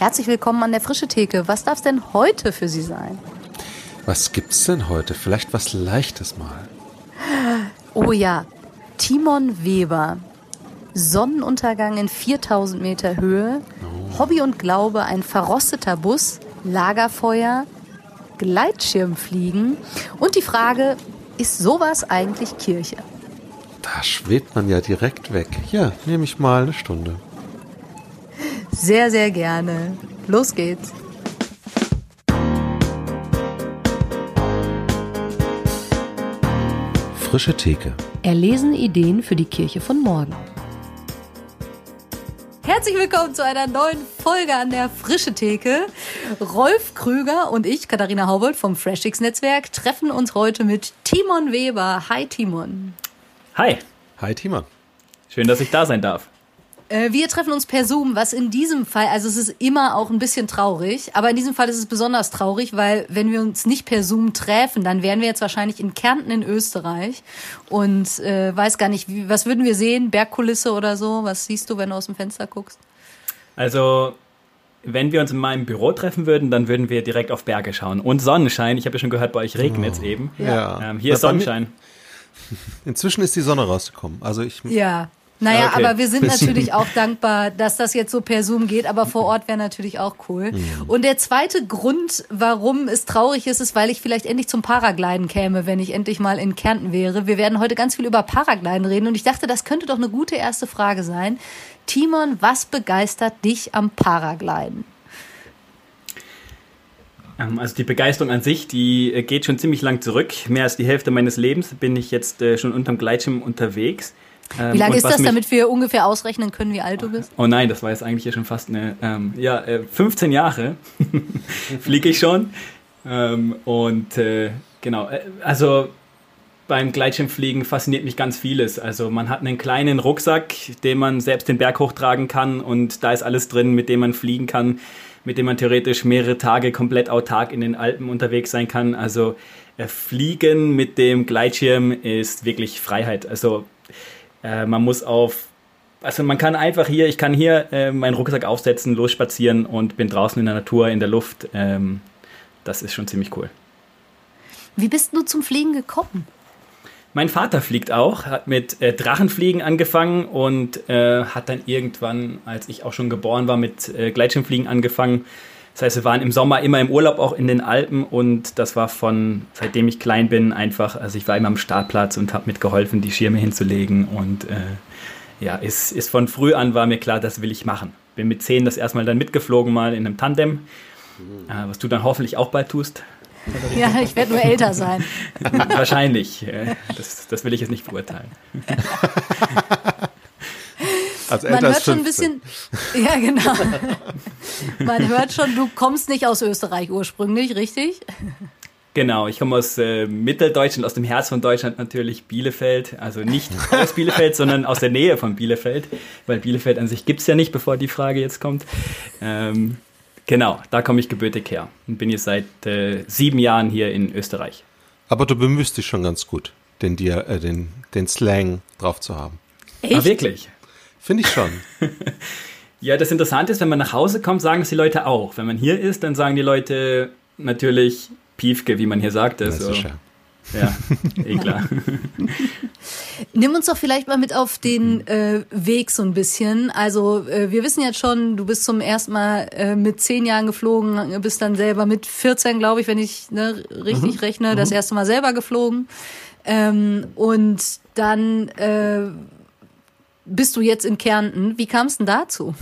Herzlich willkommen an der Frische Theke. Was darf es denn heute für Sie sein? Was gibt's denn heute? Vielleicht was Leichtes mal. Oh ja, Timon Weber. Sonnenuntergang in 4000 Meter Höhe. Hobby und Glaube, ein verrosteter Bus, Lagerfeuer, Gleitschirmfliegen. Und die Frage, ist sowas eigentlich Kirche? Da schwebt man ja direkt weg. Ja, nehme ich mal eine Stunde. Sehr, sehr gerne. Los geht's. Frische Theke. Erlesen Ideen für die Kirche von morgen. Herzlich willkommen zu einer neuen Folge an der Frische Theke. Rolf Krüger und ich, Katharina Haubold vom FreshX Netzwerk, treffen uns heute mit Timon Weber. Hi Timon. Hi. Hi Timon. Schön, dass ich da sein darf. Äh, wir treffen uns per Zoom, was in diesem Fall, also es ist immer auch ein bisschen traurig, aber in diesem Fall ist es besonders traurig, weil wenn wir uns nicht per Zoom treffen, dann wären wir jetzt wahrscheinlich in Kärnten in Österreich und äh, weiß gar nicht, wie, was würden wir sehen? Bergkulisse oder so? Was siehst du, wenn du aus dem Fenster guckst? Also, wenn wir uns in meinem Büro treffen würden, dann würden wir direkt auf Berge schauen. Und Sonnenschein. Ich habe ja schon gehört, bei euch regnet es oh. eben. Ja. Ähm, hier ist Sonnenschein. Inzwischen ist die Sonne rausgekommen. Also ich. Ja. Naja, okay. aber wir sind natürlich auch dankbar, dass das jetzt so per Zoom geht, aber vor Ort wäre natürlich auch cool. Mhm. Und der zweite Grund, warum es traurig ist, ist, weil ich vielleicht endlich zum Paragliden käme, wenn ich endlich mal in Kärnten wäre. Wir werden heute ganz viel über Paragliden reden und ich dachte, das könnte doch eine gute erste Frage sein. Timon, was begeistert dich am Paragliden? Ähm, also die Begeisterung an sich, die äh, geht schon ziemlich lang zurück. Mehr als die Hälfte meines Lebens bin ich jetzt äh, schon unterm Gleitschirm unterwegs. Ähm, wie lange ist das, damit wir ungefähr ausrechnen können, wie alt du bist? Oh nein, das war jetzt eigentlich ja schon fast eine, ähm, ja, äh, 15 Jahre fliege ich schon. Ähm, und äh, genau, äh, also beim Gleitschirmfliegen fasziniert mich ganz vieles. Also man hat einen kleinen Rucksack, den man selbst den Berg hochtragen kann und da ist alles drin, mit dem man fliegen kann, mit dem man theoretisch mehrere Tage komplett autark in den Alpen unterwegs sein kann. Also äh, Fliegen mit dem Gleitschirm ist wirklich Freiheit. Also äh, man muss auf, also man kann einfach hier, ich kann hier äh, meinen Rucksack aufsetzen, losspazieren und bin draußen in der Natur, in der Luft. Ähm, das ist schon ziemlich cool. Wie bist du zum Fliegen gekommen? Mein Vater fliegt auch, hat mit äh, Drachenfliegen angefangen und äh, hat dann irgendwann, als ich auch schon geboren war, mit äh, Gleitschirmfliegen angefangen. Das heißt, wir waren im Sommer immer im Urlaub auch in den Alpen und das war von, seitdem ich klein bin, einfach, also ich war immer am Startplatz und habe mitgeholfen, die Schirme hinzulegen und äh, ja, ist, ist von früh an war mir klar, das will ich machen. Bin mit zehn das erstmal dann mitgeflogen mal in einem Tandem, äh, was du dann hoffentlich auch bald tust. Ja, ich werde nur älter sein. Wahrscheinlich. Das, das will ich jetzt nicht beurteilen. Also Man hört schon ein bisschen, ja genau. Man hört schon, du kommst nicht aus Österreich ursprünglich, richtig? Genau, ich komme aus äh, Mitteldeutschland, aus dem Herz von Deutschland natürlich, Bielefeld. Also nicht aus Bielefeld, sondern aus der Nähe von Bielefeld, weil Bielefeld an sich gibt es ja nicht, bevor die Frage jetzt kommt. Ähm, genau, da komme ich gebürtig her und bin jetzt seit äh, sieben Jahren hier in Österreich. Aber du bemühst dich schon ganz gut, den, äh, den, den Slang drauf zu haben. Echt? Ah, wirklich? Finde ich schon. ja, das Interessante ist, wenn man nach Hause kommt, sagen es die Leute auch. Wenn man hier ist, dann sagen die Leute natürlich Piefke, wie man hier sagt. Das so. Ja, eh klar. Nimm uns doch vielleicht mal mit auf den äh, Weg so ein bisschen. Also äh, wir wissen jetzt schon, du bist zum ersten Mal äh, mit zehn Jahren geflogen, bist dann selber mit 14, glaube ich, wenn ich ne, richtig mhm. rechne, das mhm. erste Mal selber geflogen. Ähm, und dann äh, bist du jetzt in Kärnten. Wie kam es denn dazu?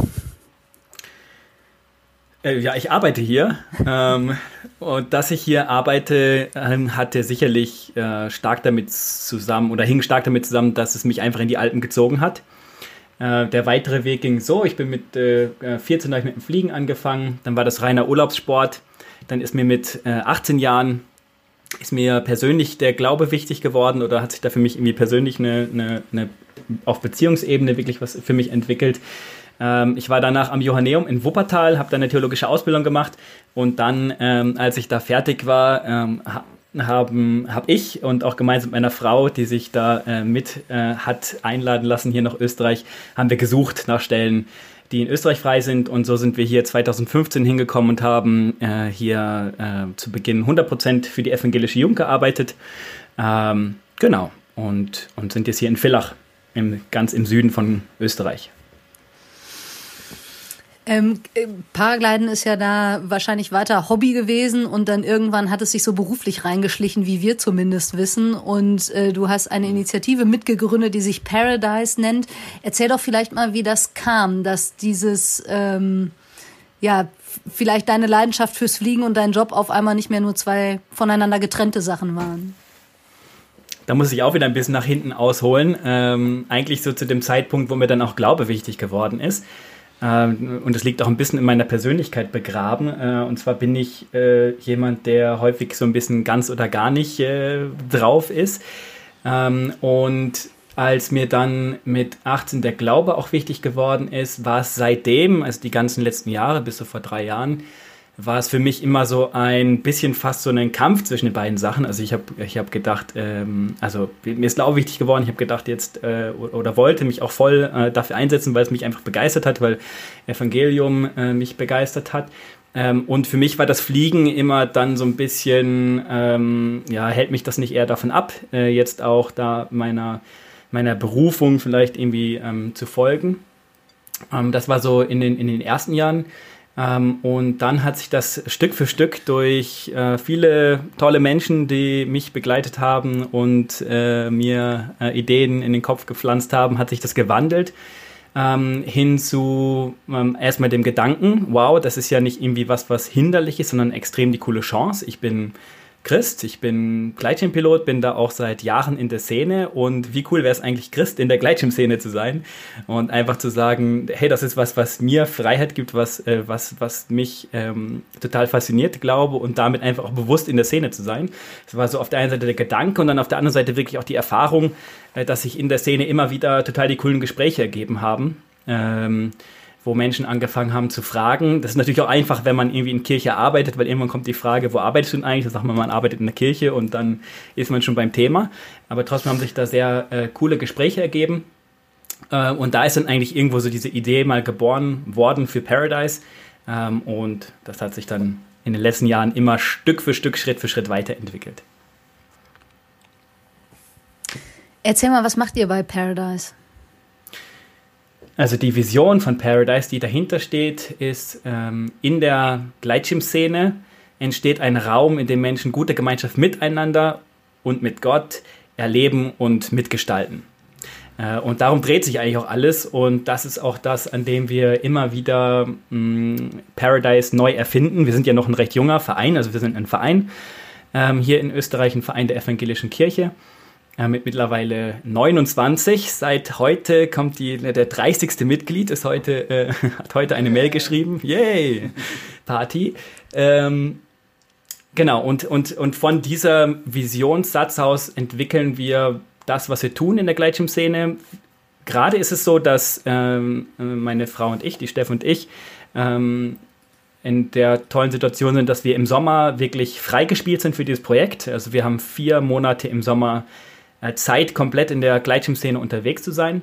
Äh, ja, ich arbeite hier. ähm, und dass ich hier arbeite, ähm, hatte sicherlich äh, stark damit zusammen oder hing stark damit zusammen, dass es mich einfach in die Alpen gezogen hat. Äh, der weitere Weg ging so: Ich bin mit äh, 14 habe ich mit dem Fliegen angefangen, dann war das reiner Urlaubssport. Dann ist mir mit 18 Jahren ist mir persönlich der Glaube wichtig geworden oder hat sich da für mich irgendwie persönlich eine, eine, eine auf Beziehungsebene wirklich was für mich entwickelt. Ähm, ich war danach am Johanneum in Wuppertal, habe da eine theologische Ausbildung gemacht und dann, ähm, als ich da fertig war, ähm, haben habe ich und auch gemeinsam mit meiner Frau, die sich da äh, mit äh, hat einladen lassen hier nach Österreich, haben wir gesucht nach Stellen, die in Österreich frei sind. Und so sind wir hier 2015 hingekommen und haben äh, hier äh, zu Beginn 100% für die evangelische Jugend gearbeitet. Ähm, genau. Und, und sind jetzt hier in Villach, im, ganz im Süden von Österreich. Ähm, äh, Paragliden ist ja da wahrscheinlich weiter Hobby gewesen und dann irgendwann hat es sich so beruflich reingeschlichen, wie wir zumindest wissen. Und äh, du hast eine Initiative mitgegründet, die sich Paradise nennt. Erzähl doch vielleicht mal, wie das kam, dass dieses, ähm, ja, vielleicht deine Leidenschaft fürs Fliegen und dein Job auf einmal nicht mehr nur zwei voneinander getrennte Sachen waren. Da muss ich auch wieder ein bisschen nach hinten ausholen. Ähm, eigentlich so zu dem Zeitpunkt, wo mir dann auch Glaube wichtig geworden ist. Ähm, und es liegt auch ein bisschen in meiner Persönlichkeit begraben. Äh, und zwar bin ich äh, jemand, der häufig so ein bisschen ganz oder gar nicht äh, drauf ist. Ähm, und als mir dann mit 18 der Glaube auch wichtig geworden ist, war es seitdem, also die ganzen letzten Jahre, bis so vor drei Jahren, war es für mich immer so ein bisschen fast so ein Kampf zwischen den beiden Sachen. Also ich habe ich hab gedacht, ähm, also mir ist Glaube wichtig geworden, ich habe gedacht jetzt äh, oder wollte mich auch voll äh, dafür einsetzen, weil es mich einfach begeistert hat, weil Evangelium äh, mich begeistert hat. Ähm, und für mich war das Fliegen immer dann so ein bisschen, ähm, ja, hält mich das nicht eher davon ab, äh, jetzt auch da meiner, meiner Berufung vielleicht irgendwie ähm, zu folgen. Ähm, das war so in den, in den ersten Jahren. Ähm, und dann hat sich das Stück für Stück durch äh, viele tolle Menschen, die mich begleitet haben und äh, mir äh, Ideen in den Kopf gepflanzt haben, hat sich das gewandelt. Ähm, hin zu ähm, erstmal dem Gedanken, wow, das ist ja nicht irgendwie was, was hinderlich ist, sondern extrem die coole Chance. Ich bin Christ, ich bin Gleitschirmpilot, bin da auch seit Jahren in der Szene und wie cool wäre es eigentlich, Christ in der Gleitschirmszene zu sein und einfach zu sagen, hey, das ist was, was mir Freiheit gibt, was, äh, was, was mich ähm, total fasziniert, glaube und damit einfach auch bewusst in der Szene zu sein. Das war so auf der einen Seite der Gedanke und dann auf der anderen Seite wirklich auch die Erfahrung, äh, dass sich in der Szene immer wieder total die coolen Gespräche ergeben haben. Ähm, wo Menschen angefangen haben zu fragen. Das ist natürlich auch einfach, wenn man irgendwie in Kirche arbeitet, weil irgendwann kommt die Frage, wo arbeitest du denn eigentlich? Da sagt man, man arbeitet in der Kirche und dann ist man schon beim Thema. Aber trotzdem haben sich da sehr äh, coole Gespräche ergeben. Äh, und da ist dann eigentlich irgendwo so diese Idee mal geboren worden für Paradise. Ähm, und das hat sich dann in den letzten Jahren immer Stück für Stück, Schritt für Schritt weiterentwickelt. Erzähl mal, was macht ihr bei Paradise? Also die Vision von Paradise, die dahinter steht, ist, ähm, in der Gleitschirmszene entsteht ein Raum, in dem Menschen gute Gemeinschaft miteinander und mit Gott erleben und mitgestalten. Äh, und darum dreht sich eigentlich auch alles und das ist auch das, an dem wir immer wieder mh, mm, Paradise neu erfinden. Wir sind ja noch ein recht junger Verein, also wir sind ein Verein ähm, hier in Österreich, ein Verein der evangelischen Kirche äh, mit mittlerweile 29. Seit heute kommt die, der 30. Mitglied, ist heute, äh, hat heute eine Mail geschrieben. Yay! Party. Ähm, genau, und, und, und von dieser Visionssatz aus entwickeln wir das, was wir tun in der Gleitschirmszene. Gerade ist es so, dass ähm, meine Frau und ich, die Steff und ich, ähm, in der tollen Situation sind, dass wir im Sommer wirklich freigespielt sind für dieses Projekt. Also wir haben vier Monate im Sommer Zeit, komplett in der Gleitschirmszene unterwegs zu sein.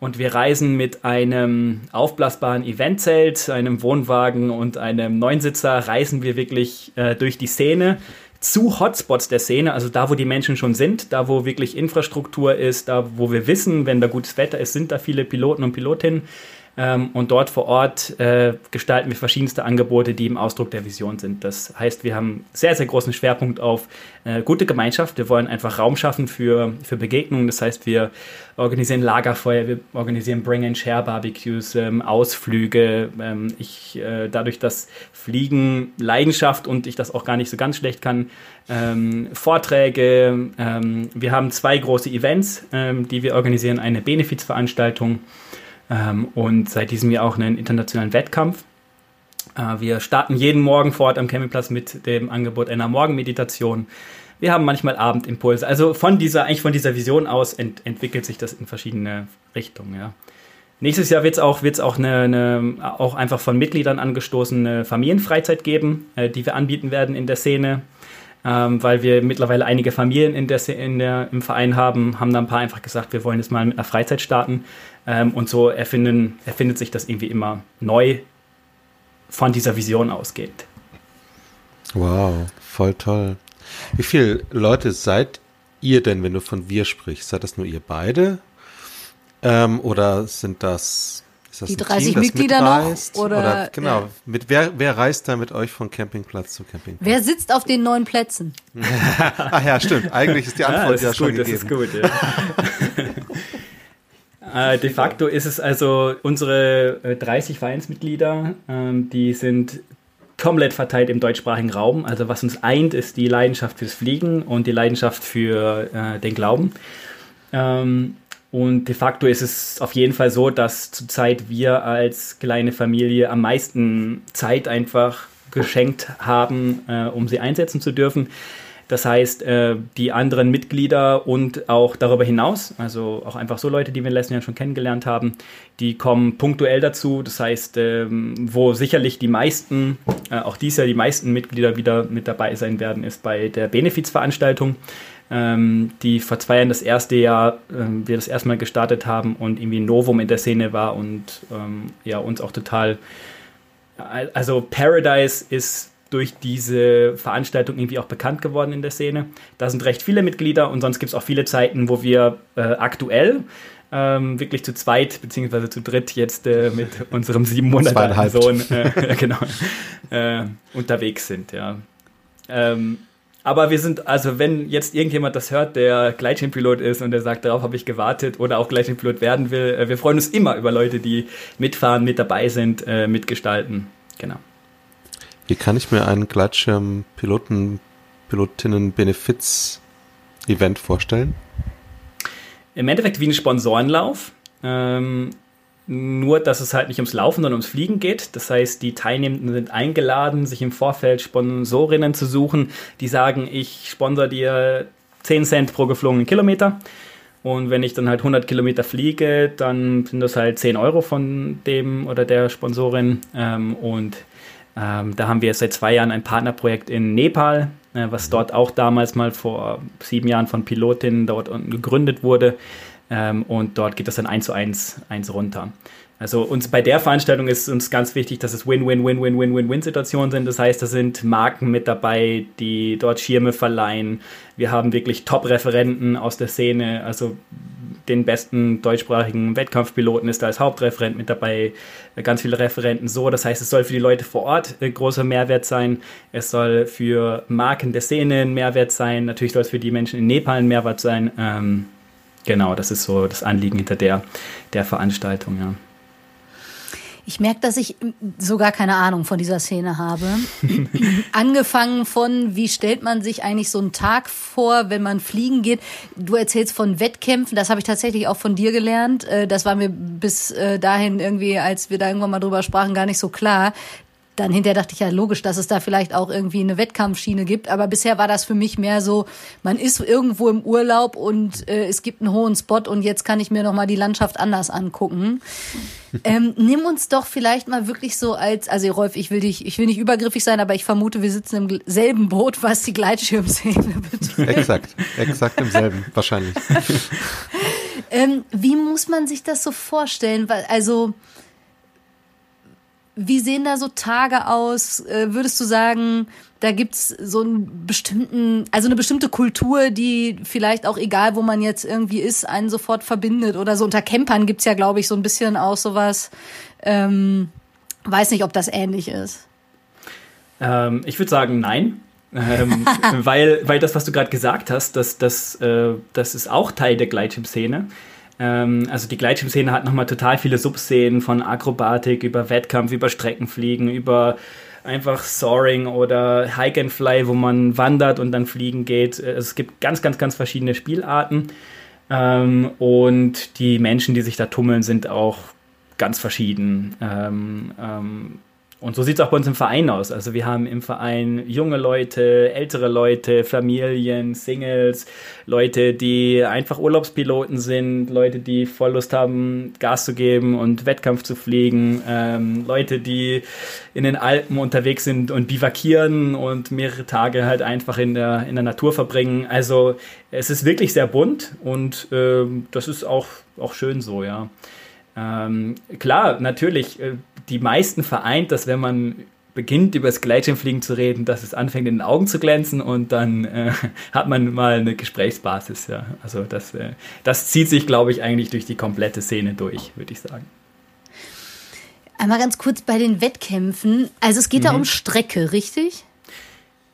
Und wir reisen mit einem aufblasbaren Eventzelt, einem Wohnwagen und einem Neunsitzer, reisen wir wirklich äh, durch die Szene zu Hotspots der Szene, also da, wo die Menschen schon sind, da, wo wirklich Infrastruktur ist, da, wo wir wissen, wenn da gutes Wetter ist, sind da viele Piloten und Pilotinnen. Ähm, und dort vor Ort äh, gestalten wir verschiedenste Angebote, die im Ausdruck der Vision sind. Das heißt, wir haben sehr, sehr großen Schwerpunkt auf äh, gute Gemeinschaft. Wir wollen einfach Raum schaffen für, für Begegnungen. Das heißt, wir organisieren Lagerfeuer, wir organisieren Bring-and-Share-Barbecues, ähm, Ausflüge. Ähm, ich, äh, dadurch, dass Fliegen Leidenschaft und ich das auch gar nicht so ganz schlecht kann, Vorträge. Wir haben zwei große Events, die wir organisieren. Eine Benefizveranstaltung ähm, und seit diesem Jahr auch einen internationalen Wettkampf. Äh, wir starten jeden Morgen vor Ort am Campingplatz mit dem Angebot einer Morgenmeditation. Wir haben manchmal Abendimpulse. Also von dieser, eigentlich von dieser Vision aus ent entwickelt sich das in verschiedene Richtungen, ja. Nächstes Jahr wird es auch, wird's auch, eine, eine, auch einfach von Mitgliedern angestoßene Familienfreizeit geben, äh, die wir anbieten werden in der Szene. ähm, weil wir mittlerweile einige Familien in der, in der, im Verein haben, haben da ein paar einfach gesagt, wir wollen jetzt mal mit einer Freizeit starten. Ähm, und so erfinden, erfindet sich das irgendwie immer neu von dieser Vision ausgeht. Wow, voll toll. Wie viele Leute seid ihr denn, wenn du von wir sprichst? Seid das nur ihr beide? Ähm, oder sind das, das die 30 Team, Mitglieder noch? Oder, oder genau, ja. mit wer, wer reist da mit euch von Campingplatz zu Campingplatz? Wer sitzt auf den neuen Plätzen? Ach ja, stimmt. Eigentlich ist die Antwort ja, ja schon gut, gegeben. Das ist gut, ja. äh, de facto ist es also unsere äh, 30 Vereinsmitglieder, ähm, die sind komplett verteilt im deutschsprachigen Raum. Also was uns eint, ist die Leidenschaft fürs Fliegen und die Leidenschaft für äh, den Glauben. Ähm, und de facto ist es auf jeden Fall so, dass zurzeit wir als kleine Familie am meisten Zeit einfach geschenkt haben, äh, um sie einsetzen zu dürfen. Das heißt, äh, die anderen Mitglieder und auch darüber hinaus, also auch einfach so Leute, die wir in den letzten Jahren schon kennengelernt haben, die kommen punktuell dazu. Das heißt, ähm, wo sicherlich die meisten, äh, auch dies Jahr die meisten Mitglieder wieder mit dabei sein werden, ist bei der Benefizveranstaltung ähm, die vor zwei Jahren das erste Jahr ähm, wir das erstmal gestartet haben und irgendwie ein Novum in der Szene war und ähm, ja uns auch total also Paradise ist durch diese Veranstaltung irgendwie auch bekannt geworden in der Szene. Da sind recht viele Mitglieder und sonst gibt es auch viele Zeiten, wo wir äh, aktuell ähm, wirklich zu zweit beziehungsweise zu dritt jetzt äh, mit unserem sieben Monate alten Sohn äh, genau, äh, unterwegs sind. Ja. Ähm, aber wir sind, also wenn jetzt irgendjemand das hört, der Gleitschirmpilot ist und der sagt, darauf habe ich gewartet oder auch Gleitschirmpilot werden will, äh, wir freuen uns immer über Leute, die mitfahren, mit dabei sind, äh, mitgestalten. Genau. Wie kann ich mir einen Gleitschirmpiloten, Pilotinnen-Benefits-Event vorstellen? Im Endeffekt wie ein Sponsorenlauf. Ähm, nur, dass es halt nicht ums Laufen, sondern ums Fliegen geht. Das heißt, die Teilnehmenden sind eingeladen, sich im Vorfeld Sponsorinnen zu suchen, die sagen, ich sponsor dir 10 Cent pro geflogenen Kilometer. Und wenn ich dann halt 100 Kilometer fliege, dann sind das halt 10 Euro von dem oder der Sponsorin. Ähm, und ähm, da haben wir seit zwei Jahren ein Partnerprojekt in Nepal, äh, was dort auch damals mal vor sieben Jahren von Pilotinnen dort gegründet wurde. Ähm, und dort geht das dann eins zu eins, eins runter. Also uns bei der Veranstaltung ist uns ganz wichtig, dass es Win-Win-Win-Win-Win-Win-Situationen sind. Das heißt, da sind Marken mit dabei, die dort Schirme verleihen. Wir haben wirklich Top-Referenten aus der Szene. Also den besten deutschsprachigen Wettkampfpiloten ist da als Hauptreferent mit dabei. Ganz viele Referenten so. Das heißt, es soll für die Leute vor Ort ein großer Mehrwert sein. Es soll für Marken der Szene ein Mehrwert sein. Natürlich soll es für die Menschen in Nepal ein Mehrwert sein. Ähm, Genau, das ist so das Anliegen hinter der, der Veranstaltung, ja. Ich merke, dass ich so gar keine Ahnung von dieser Szene habe. Angefangen von, wie stellt man sich eigentlich so einen Tag vor, wenn man fliegen geht? Du erzählst von Wettkämpfen, das habe ich tatsächlich auch von dir gelernt. Äh, das war mir bis äh, dahin irgendwie, als wir da irgendwann mal drüber sprachen, gar nicht so klar dann hinterher dachte ich ja logisch, dass es da vielleicht auch irgendwie eine Wettkampfschiene gibt. Aber bisher war das für mich mehr so, man ist irgendwo im Urlaub und äh, es gibt einen hohen Spot und jetzt kann ich mir nochmal die Landschaft anders angucken. ähm, nimm uns doch vielleicht mal wirklich so als, also Rolf, ich will dich, ich will nicht übergriffig sein, aber ich vermute, wir sitzen im selben Boot, was die Gleitschirmszene betrifft. Exakt, exakt im selben, wahrscheinlich. ähm, wie muss man sich das so vorstellen? Weil, also, wie sehen da so Tage aus? Äh, würdest du sagen, da gibt's so einen bestimmten, also eine bestimmte Kultur, die vielleicht auch egal, wo man jetzt irgendwie ist, einen sofort verbindet? Oder so unter Campern gibt's ja, glaube ich, so ein bisschen auch sowas. Ähm, weiß nicht, ob das ähnlich ist. Ähm, ich würde sagen, nein. ähm, weil, weil das, was du gerade gesagt hast, das, das, äh, das ist auch Teil der Gleitschirmszene. szene ähm, also die Gleitschirmszene hat nochmal total viele Subszenen von Akrobatik über Wettkampf, über Streckenfliegen, über einfach Soaring oder Hike and Fly, wo man wandert und dann fliegen geht. Äh, es gibt ganz, ganz, ganz verschiedene Spielarten. Ähm, und die Menschen, die sich da tummeln, sind auch ganz verschieden. Ähm, ähm, und so sieht es auch bei uns im Verein aus. Also wir haben im Verein junge Leute, ältere Leute, Familien, Singles, Leute, die einfach Urlaubspiloten sind, Leute, die voll Lust haben, Gas zu geben und Wettkampf zu fliegen, ähm, Leute, die in den Alpen unterwegs sind und bivakieren und mehrere Tage halt einfach in der, in der Natur verbringen. Also es ist wirklich sehr bunt und ähm, das ist auch, auch schön so, ja. Ähm, klar, natürlich, äh, die meisten vereint, dass wenn man beginnt, über das Gleitschirmfliegen zu reden, dass es anfängt, in den Augen zu glänzen und dann äh, hat man mal eine Gesprächsbasis. Ja. Also das, äh, das zieht sich, glaube ich, eigentlich durch die komplette Szene durch, würde ich sagen. Einmal ganz kurz bei den Wettkämpfen. Also es geht mhm. da um Strecke, richtig?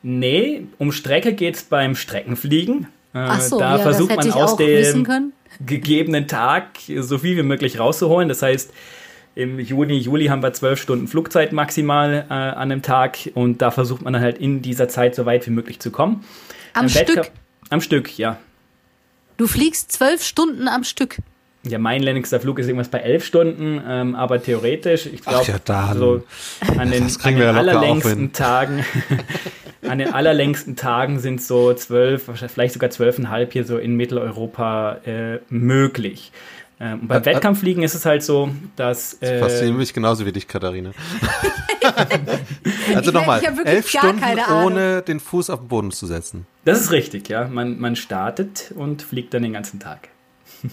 Nee, um Strecke geht es beim Streckenfliegen. Äh, Ach so, da ja, versucht man aus dem gegebenen Tag so viel wie möglich rauszuholen. Das heißt, im Juni, Juli haben wir zwölf Stunden Flugzeit maximal äh, an einem Tag und da versucht man dann halt in dieser Zeit so weit wie möglich zu kommen. Am, am Stück? Wettkampf, am Stück, ja. Du fliegst zwölf Stunden am Stück. Ja, mein längster Flug ist irgendwas bei elf Stunden, ähm, aber theoretisch, ich glaube, ja, so an den, an den allerlängsten Tagen, an den allerlängsten Tagen sind so zwölf, vielleicht sogar zwölfeinhalb hier so in Mitteleuropa äh, möglich. Ähm, beim Wettkampffliegen ist es halt so, dass. Äh, das fasziniert mich genauso wie dich, Katharina. also nochmal, elf Stunden ohne den Fuß auf den Boden zu setzen. Das ist richtig, ja. Man, man startet und fliegt dann den ganzen Tag.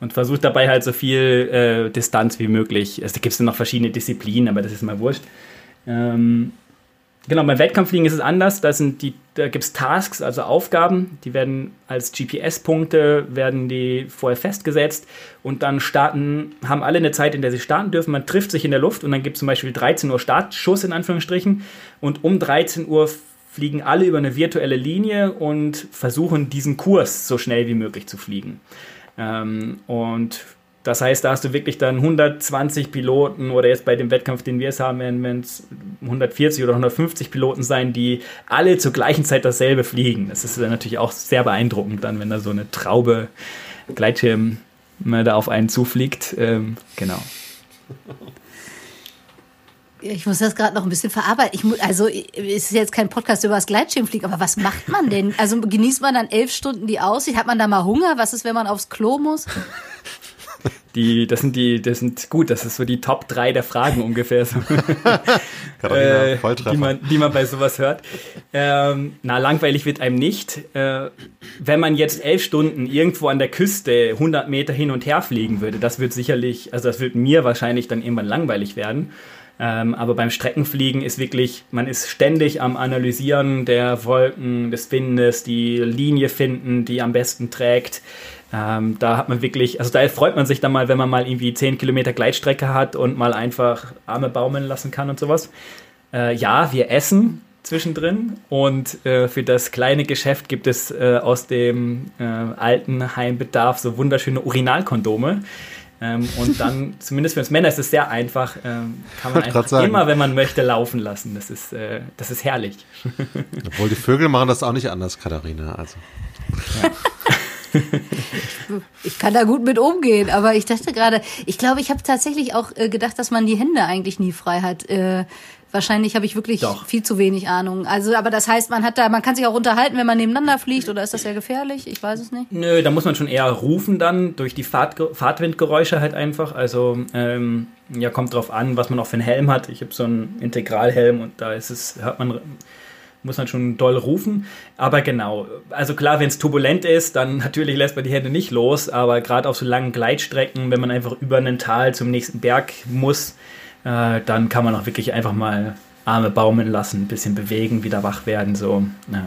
und versucht dabei halt so viel äh, Distanz wie möglich. Also, da gibt es noch verschiedene Disziplinen, aber das ist mal wurscht. Ähm, Genau, beim Wettkampffliegen ist es anders. Da, da gibt es Tasks, also Aufgaben, die werden als GPS-Punkte, werden die vorher festgesetzt und dann starten, haben alle eine Zeit, in der sie starten dürfen. Man trifft sich in der Luft und dann gibt es zum Beispiel 13 Uhr Startschuss in Anführungsstrichen und um 13 Uhr fliegen alle über eine virtuelle Linie und versuchen diesen Kurs so schnell wie möglich zu fliegen. Ähm, und das heißt, da hast du wirklich dann 120 Piloten oder jetzt bei dem Wettkampf, den wir jetzt haben, werden es 140 oder 150 Piloten sein, die alle zur gleichen Zeit dasselbe fliegen. Das ist dann natürlich auch sehr beeindruckend dann, wenn da so eine Traube Gleitschirm da auf einen zufliegt. Ähm, genau. Ich muss das gerade noch ein bisschen verarbeiten. Ich also es ist jetzt kein Podcast über das Gleitschirmfliegen, aber was macht man denn? Also genießt man dann elf Stunden die Aussicht? Hat man da mal Hunger? Was ist, wenn man aufs Klo muss? Die, das sind die, das sind gut, das ist so die Top 3 der Fragen ungefähr, so. äh, die, man, die man bei sowas hört. Ähm, na, langweilig wird einem nicht. Äh, wenn man jetzt elf Stunden irgendwo an der Küste 100 Meter hin und her fliegen würde, das wird sicherlich, also das wird mir wahrscheinlich dann irgendwann langweilig werden. Ähm, aber beim Streckenfliegen ist wirklich, man ist ständig am Analysieren der Wolken, des Windes, die Linie finden, die am besten trägt. Ähm, da hat man wirklich, also da freut man sich dann mal, wenn man mal irgendwie 10 Kilometer Gleitstrecke hat und mal einfach Arme baumeln lassen kann und sowas. Äh, ja, wir essen zwischendrin und äh, für das kleine Geschäft gibt es äh, aus dem äh, alten Heimbedarf so wunderschöne Urinalkondome. Ähm, und dann, zumindest für uns Männer, ist es sehr einfach, ähm, kann man einfach immer, wenn man möchte, laufen lassen. Das ist, äh, das ist herrlich. Obwohl die Vögel machen das auch nicht anders, Katharina. Also. Ja. ich kann da gut mit umgehen, aber ich dachte gerade, ich glaube, ich habe tatsächlich auch äh, gedacht, dass man die Hände eigentlich nie frei hat. Äh, wahrscheinlich habe ich wirklich Doch. viel zu wenig Ahnung. Also, aber das heißt, man hat da, man kann sich auch unterhalten, wenn man nebeneinander fliegt, oder ist das ja gefährlich? Ich weiß es nicht. Nö, da muss man schon eher rufen dann durch die Fahrt, Fahrtwindgeräusche halt einfach. Also ähm, ja, kommt drauf an, was man auch für einen Helm hat. Ich habe so einen Integralhelm und da ist es, hört man muss man schon doll rufen. Aber genau, also klar, wenn es turbulent ist, dann natürlich lässt man die Hände nicht los, aber gerade auf so langen Gleitstrecken, wenn man einfach über einen Tal zum nächsten Berg muss, äh, dann kann man auch wirklich einfach mal Arme baumeln lassen, ein bisschen bewegen, wieder wach werden, so. Ja.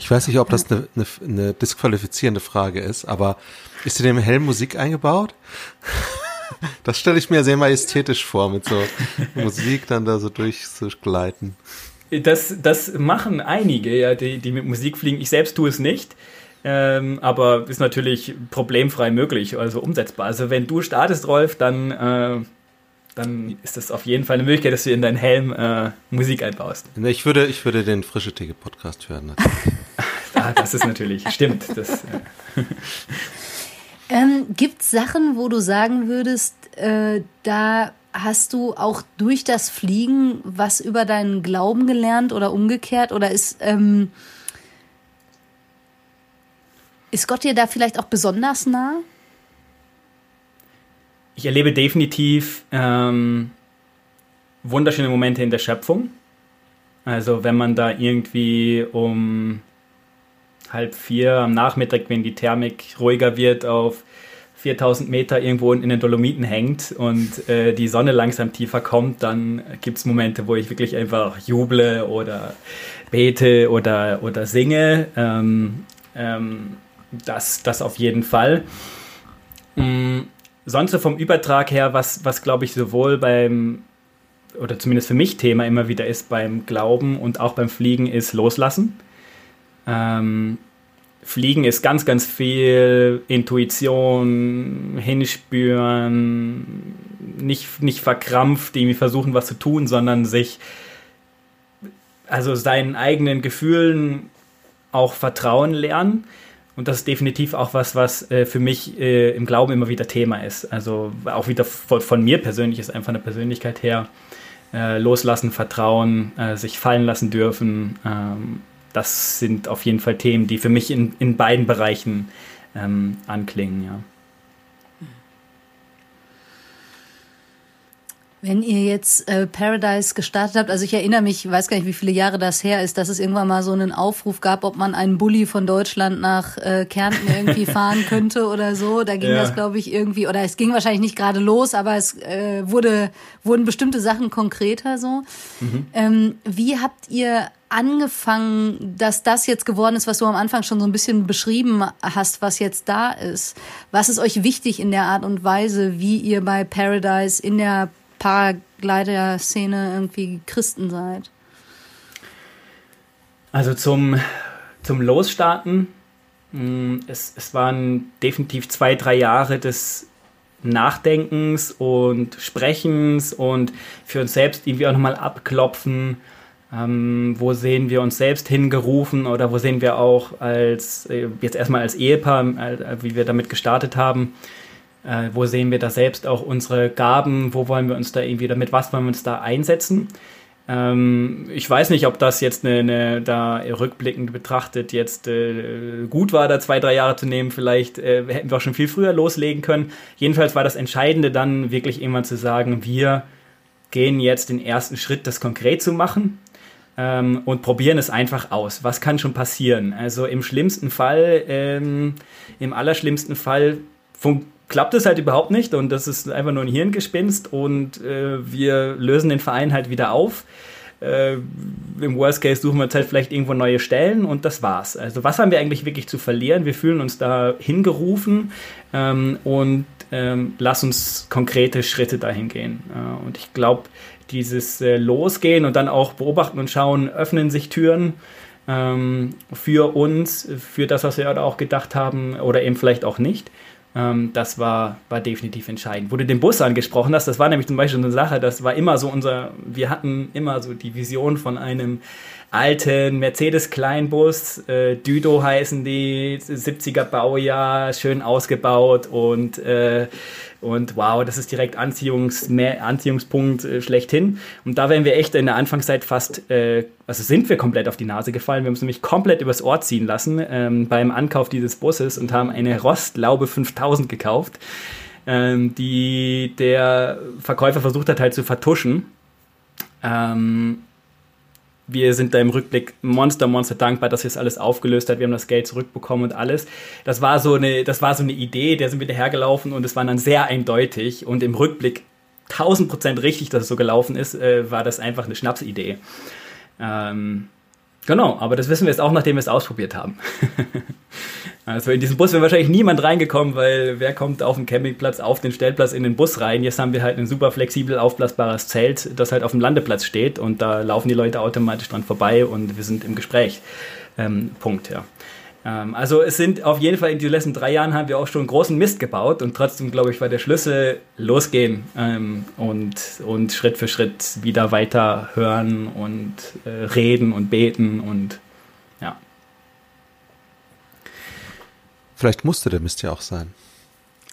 Ich weiß nicht, ob das eine, eine, eine disqualifizierende Frage ist, aber ist in dem Helm Musik eingebaut? Das stelle ich mir sehr majestätisch vor, mit so Musik dann da so durchzugleiten. Das, das machen einige, ja, die, die mit Musik fliegen. Ich selbst tue es nicht. Ähm, aber ist natürlich problemfrei möglich, also umsetzbar. Also wenn du startest, Rolf, dann, äh, dann ist das auf jeden Fall eine Möglichkeit, dass du in deinen Helm äh, Musik einbaust. Ich würde, ich würde den Frische Theke Podcast hören. ah, das ist natürlich, stimmt. Das, äh. ähm, Gibt es Sachen, wo du sagen würdest, äh, da hast du auch durch das Fliegen was über deinen Glauben gelernt oder umgekehrt? Oder ist, ähm, ist Gott dir da vielleicht auch besonders nah? Ich erlebe definitiv ähm, wunderschöne Momente in der Schöpfung. Also wenn man da irgendwie um halb vier am Nachmittag, wenn die Thermik ruhiger wird, auf 4000 Meter irgendwo in den Dolomiten hängt und äh, die Sonne langsam tiefer kommt, dann gibt es Momente, wo ich wirklich einfach juble oder bete oder, oder singe. Ähm, ähm, das, das auf jeden Fall. Mhm. Sonst so vom Übertrag her, was, was glaube ich sowohl beim, oder zumindest für mich Thema immer wieder ist beim Glauben und auch beim Fliegen, ist Loslassen. Ähm, Fliegen ist ganz, ganz viel Intuition, hinspüren, nicht, nicht verkrampft irgendwie versuchen, was zu tun, sondern sich, also seinen eigenen Gefühlen auch vertrauen lernen. Und das ist definitiv auch was, was äh, für mich äh, im Glauben immer wieder Thema ist. Also auch wieder von, von mir persönlich ist einfach eine Persönlichkeit her. Äh, loslassen, vertrauen, äh, sich fallen lassen dürfen, ähm, das sind auf jeden Fall Themen, die für mich in, in beiden Bereichen ähm, anklingen, ja. Wenn ihr jetzt äh, Paradise gestartet habt, also ich erinnere mich, ich weiß gar nicht, wie viele Jahre das her ist, dass es irgendwann mal so einen Aufruf gab, ob man einen Bulli von Deutschland nach äh, Kärnten irgendwie fahren könnte oder so. Da ging ja. das, glaube ich, irgendwie, oder es ging wahrscheinlich nicht gerade los, aber es äh, wurde, wurden bestimmte Sachen konkreter so. Mhm. Ähm, wie habt ihr angefangen, dass das jetzt geworden ist, was du am Anfang schon so ein bisschen beschrieben hast, was jetzt da ist? Was ist euch wichtig in der Art und Weise, wie ihr bei Paradise in der Paraglider-Szene irgendwie Christen seid? Also zum, zum Losstarten, hm, es, es waren definitiv zwei, drei Jahre des Nachdenkens und Sprechens und für uns selbst irgendwie auch nochmal abklopfen, ähm, wo sehen wir uns selbst hingerufen oder wo sehen wir auch als, äh, jetzt erstmal als Ehepaar, äh, wie wir damit gestartet haben, äh, wo sehen wir da selbst auch unsere Gaben, wo wollen wir uns da irgendwie, damit was wollen wir uns da einsetzen. Ähm, ich weiß nicht, ob das jetzt eine, eine da rückblickend betrachtet jetzt äh, gut war, da zwei, drei Jahre zu nehmen. Vielleicht äh, hätten wir auch schon viel früher loslegen können. Jedenfalls war das Entscheidende dann wirklich irgendwann zu sagen, wir gehen jetzt den ersten Schritt, das konkret zu machen ähm, und probieren es einfach aus. Was kann schon passieren? Also im schlimmsten Fall, ähm, im allerschlimmsten Fall klappt es halt überhaupt nicht und das ist einfach nur ein Hirngespinst und äh, wir lösen den Verein halt wieder auf. Äh, Im Worst Case suchen wir uns halt vielleicht irgendwo neue Stellen und das war's. Also was haben wir eigentlich wirklich zu verlieren? Wir fühlen uns da hingerufen ähm, und ähm, lass uns konkrete Schritte dahin gehen. Äh, und ich glaube, dieses äh, Losgehen und dann auch beobachten und schauen, öffnen sich Türen ähm, für uns, für das, was wir auch gedacht haben oder eben vielleicht auch nicht. Ähm, das war, war definitiv entscheidend. Wo du den Bus angesprochen hast, das war nämlich zum Beispiel eine Sache, das war immer so unser, wir hatten immer so die Vision von einem alten Mercedes-Kleinbus, äh, Düdo heißen die, 70er Baujahr, schön ausgebaut und äh, und wow, das ist direkt Anziehungs Anziehungspunkt äh, schlechthin. Und da wären wir echt in der Anfangszeit fast, äh, also sind wir komplett auf die Nase gefallen. Wir haben es nämlich komplett übers Ohr ziehen lassen ähm, beim Ankauf dieses Busses und haben eine Rostlaube 5000 gekauft, ähm, die der Verkäufer versucht hat halt zu vertuschen. Ähm, wir sind da im Rückblick monster, monster dankbar, dass es alles aufgelöst hat. Wir haben das Geld zurückbekommen und alles. Das war so eine, das war so eine Idee, der sind wir dahergelaufen und es war dann sehr eindeutig und im Rückblick 1000 Prozent richtig, dass es so gelaufen ist, äh, war das einfach eine Schnapsidee. Ähm, Genau, aber das wissen wir jetzt auch, nachdem wir es ausprobiert haben. also in diesen Bus wäre wahrscheinlich niemand reingekommen, weil wer kommt auf dem Campingplatz, auf den Stellplatz in den Bus rein? Jetzt haben wir halt ein super flexibel aufblasbares Zelt, das halt auf dem Landeplatz steht und da laufen die Leute automatisch dran vorbei und wir sind im Gespräch. Ähm, Punkt, ja. Ähm, also es sind auf jeden Fall in den letzten drei Jahren haben wir auch schon großen Mist gebaut und trotzdem, glaube ich, war der Schlüssel losgehen ähm, und, und Schritt für Schritt wieder weiter hören und äh, reden und beten und ja. Vielleicht musste der Mist ja auch sein.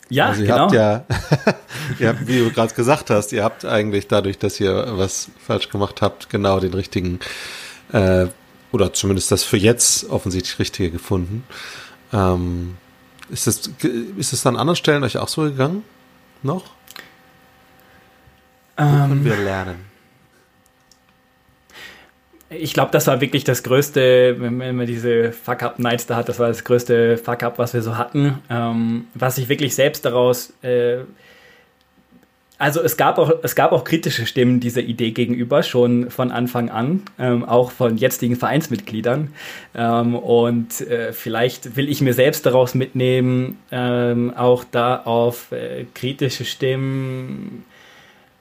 Ja, also ihr genau. habt ja, ihr habt, wie du gerade gesagt hast, ihr habt eigentlich dadurch, dass ihr was falsch gemacht habt, genau den richtigen, äh, oder zumindest das für jetzt offensichtlich Richtige gefunden. Ähm, ist es ist es an anderen Stellen euch auch so gegangen? Noch? Wo Ähm, können wir lernen? Ich glaube, das war wirklich das größte, wenn man diese Fuck-Up-Nights da hat, das war das größte Fuck-Up, was wir so hatten. Ähm, was ich wirklich selbst daraus, äh, also es gab, auch, es gab auch kritische Stimmen dieser Idee gegenüber, schon von Anfang an, ähm, auch von jetzigen Vereinsmitgliedern. Ähm, und äh, vielleicht will ich mir selbst daraus mitnehmen, ähm, auch da auf äh, kritische Stimmen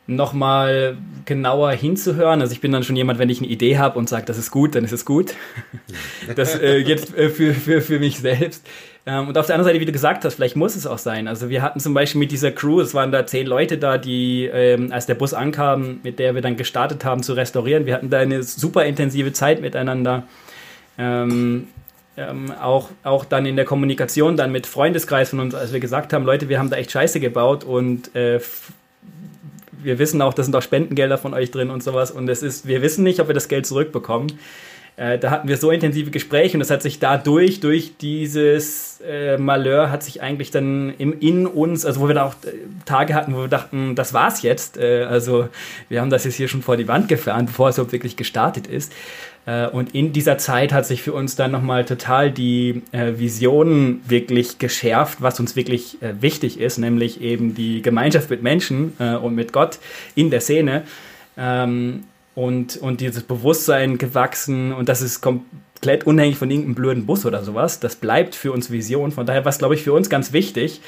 nochmal genauer hinzuhören. Also ich bin dann schon jemand, wenn ich eine Idee habe und sage, das ist gut, dann ist es gut. das äh, jetzt äh, für, für, für mich selbst. Ähm, und auf der anderen Seite, wie du gesagt hast, vielleicht muss es auch sein. Also wir hatten zum Beispiel mit dieser Crew, es waren da zehn Leute da, die, ähm, als der Bus ankam, mit der wir dann gestartet haben zu restaurieren, wir hatten da eine super intensive Zeit miteinander. Ähm, ähm, auch, auch dann in der Kommunikation dann mit Freundeskreis von uns, als wir gesagt haben, Leute, wir haben da echt Scheiße gebaut und äh, wir wissen auch, da sind auch Spendengelder von euch drin und sowas. Und es ist, wir wissen nicht, ob wir das Geld zurückbekommen. Äh, da hatten wir so intensive Gespräche und es hat sich dadurch, durch dieses äh, Malheur, hat sich eigentlich dann im, in uns, also wo wir da auch äh, Tage hatten, wo wir dachten, das war's jetzt. Äh, also wir haben das jetzt hier schon vor die Wand gefahren, bevor es überhaupt wirklich gestartet ist. Äh, und in dieser Zeit hat sich für uns dann nochmal total die äh, Vision wirklich geschärft, was uns wirklich äh, wichtig ist, nämlich eben die Gemeinschaft mit Menschen und mit Gott in der Szene. Ähm, und, und dieses Bewusstsein gewachsen und das ist komplett unabhängig von irgendeinem blöden Bus oder sowas. Das bleibt für uns Vision. Von daher war es, glaube ich, für uns ganz wichtig.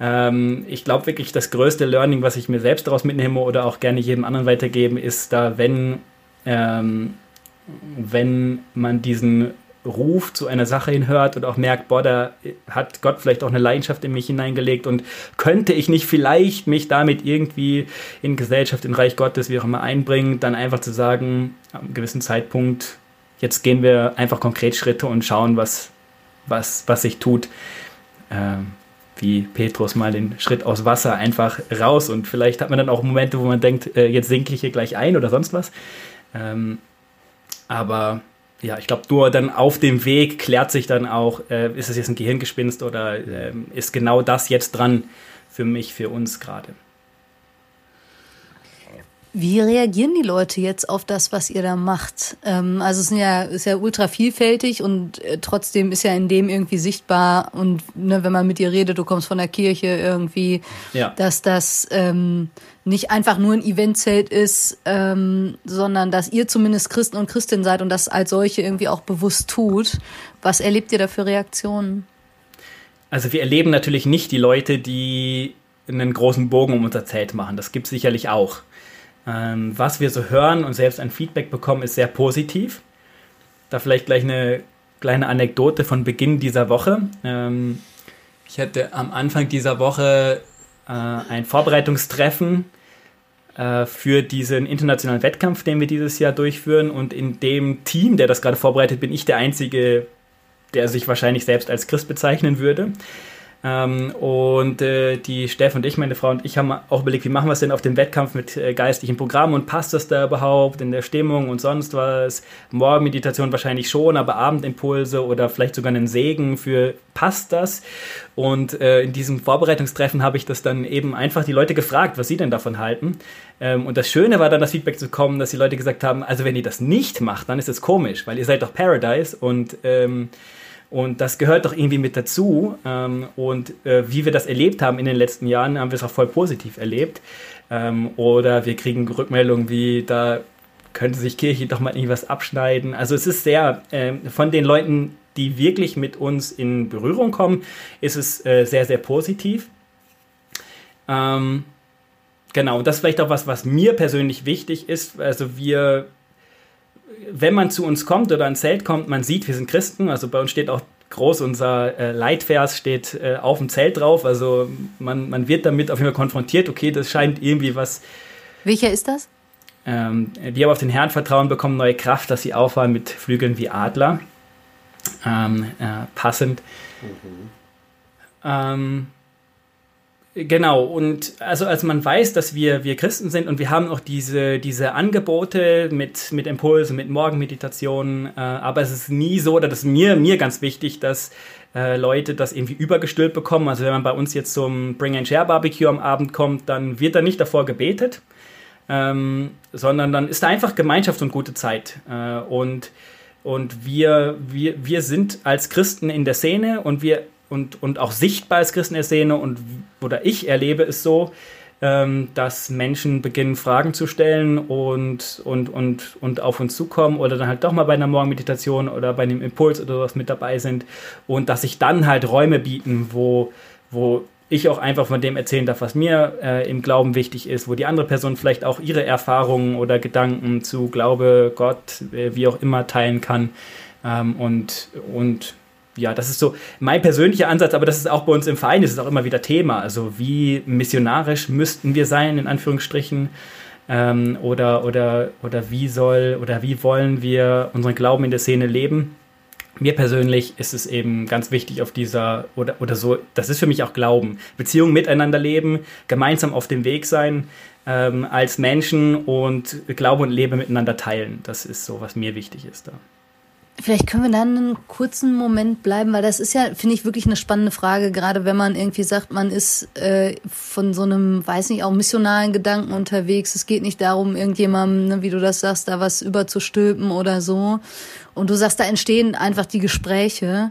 Ähm, ich glaube wirklich, das größte Learning, was ich mir selbst daraus mitnehme oder auch gerne jedem anderen weitergeben, ist da, wenn, ähm, wenn man diesen Ruf zu einer Sache hinhört und auch merkt, boah, da hat Gott vielleicht auch eine Leidenschaft in mich hineingelegt und könnte ich nicht vielleicht mich damit irgendwie in Gesellschaft, in Reich Gottes, wie auch immer einbringen, dann einfach zu sagen, am gewissen Zeitpunkt, jetzt gehen wir einfach konkret Schritte und schauen, was, was, was sich tut. Ähm, wie Petrus mal den Schritt aus Wasser einfach raus und vielleicht hat man dann auch Momente, wo man denkt, äh, jetzt sinke ich hier gleich ein oder sonst was. Ähm, aber ja, ich glaube, nur dann auf dem Weg klärt sich dann auch, äh, ist es jetzt ein Gehirngespinst oder äh, ist genau das jetzt dran für mich, für uns gerade. Wie reagieren die Leute jetzt auf das, was ihr da macht? Ähm, also es ist ja, ist ja ultra vielfältig und äh, trotzdem ist ja in dem irgendwie sichtbar und ne, wenn man mit dir redet, du kommst von der Kirche irgendwie, Ja. dass das ähm, nicht einfach nur ein Eventzelt ist, ähm, sondern dass ihr zumindest Christen und Christin seid und das als solche irgendwie auch bewusst tut. Was erlebt ihr da für Reaktionen? Also wir erleben natürlich nicht die Leute, die einen großen Bogen um unser Zelt machen. Das gibt es sicherlich auch. Ähm, was wir so hören und selbst ein Feedback bekommen, ist sehr positiv. Da vielleicht gleich eine kleine Anekdote von Beginn dieser Woche. Ähm, ich hatte am Anfang dieser Woche äh, ein Vorbereitungstreffen äh, für diesen internationalen Wettkampf, den wir dieses Jahr durchführen. Und in dem Team, der das gerade vorbereitet, bin ich der Einzige, der sich wahrscheinlich selbst als Christ bezeichnen würde. Ähm, und äh, die Steff und ich, meine Frau und ich, haben auch überlegt, wie machen wir es denn auf dem Wettkampf mit äh, geistlichen Programmen und passt das da überhaupt in der Stimmung und sonst was? Morgenmeditation wahrscheinlich schon, aber Abendimpulse oder vielleicht sogar einen Segen für passt das? Und äh, in diesem Vorbereitungstreffen habe ich das dann eben einfach die Leute gefragt, was sie denn davon halten. Ähm, und das Schöne war dann, das Feedback zu kommen, dass die Leute gesagt haben, also wenn ihr das nicht macht, dann ist es komisch, weil ihr seid doch Paradise und ähm, und das gehört doch irgendwie mit dazu. Ähm, und äh, wie wir das erlebt haben in den letzten Jahren, haben wir es auch voll positiv erlebt. Ähm, oder wir kriegen Rückmeldungen wie, da könnte sich Kirche doch mal irgendwas abschneiden. Also es ist sehr, äh, von den Leuten, die wirklich mit uns in Berührung kommen, ist es äh, sehr, sehr positiv. Ähm, genau, und das ist vielleicht auch was, was mir persönlich wichtig ist. Also wir wenn man zu uns kommt oder ein Zelt kommt, man sieht, wir sind Christen. Also bei uns steht auch groß unser äh, Leitvers steht äh, auf dem Zelt drauf. Also man, man wird damit auf jeden Fall konfrontiert. Okay, das scheint irgendwie was. Welcher ist das? Ähm, wir aber auf den Herrn vertrauen, bekommen neue Kraft, dass sie auffahren mit Flügeln wie Adler. Ähm, äh, passend. Ähm, Genau, und also als man weiß, dass wir, wir Christen sind und wir haben auch diese, diese Angebote mit, mit Impulsen, mit Morgenmeditationen, äh, aber es ist nie so, oder das ist mir, mir ganz wichtig, dass äh, Leute das irgendwie übergestülpt bekommen. Also wenn man bei uns jetzt zum Bring and Share Barbecue am Abend kommt, dann wird da nicht davor gebetet, ähm, sondern dann ist da einfach Gemeinschaft und gute Zeit. Äh, und und wir, wir, wir sind als Christen in der Szene und wir und, und auch sichtbar als Christen in der Szene und oder ich erlebe es so, ähm, dass Menschen beginnen, Fragen zu stellen und, und, und, und auf uns zukommen oder dann halt doch mal bei einer Morgenmeditation oder bei einem Impuls oder sowas mit dabei sind und dass sich dann halt Räume bieten, wo, wo ich auch einfach von dem erzählen darf, was mir äh, im Glauben wichtig ist, wo die andere Person vielleicht auch ihre Erfahrungen oder Gedanken zu Glaube, Gott, äh, wie auch immer teilen kann. Ähm, und, und ja, das ist so mein persönlicher Ansatz, aber das ist auch bei uns im Verein, das ist auch immer wieder Thema. Also wie missionarisch müssten wir sein, in Anführungsstrichen, ähm, oder, oder, oder wie soll oder wie wollen wir unseren Glauben in der Szene leben? mir persönlich ist es eben ganz wichtig auf dieser oder, oder so, das ist für mich auch Glauben. Beziehungen miteinander leben, gemeinsam auf dem Weg sein ähm, als Menschen und Glaube und Leben miteinander teilen. Das ist so, was mir wichtig ist da. Vielleicht können wir dann einen kurzen Moment bleiben, weil das ist ja, finde ich, wirklich eine spannende Frage, gerade wenn man irgendwie sagt, man ist äh, von so einem, weiß nicht, auch missionalen Gedanken unterwegs. Es geht nicht darum, irgendjemandem, ne, wie du das sagst, da was überzustülpen oder so. Und du sagst, da entstehen einfach die Gespräche.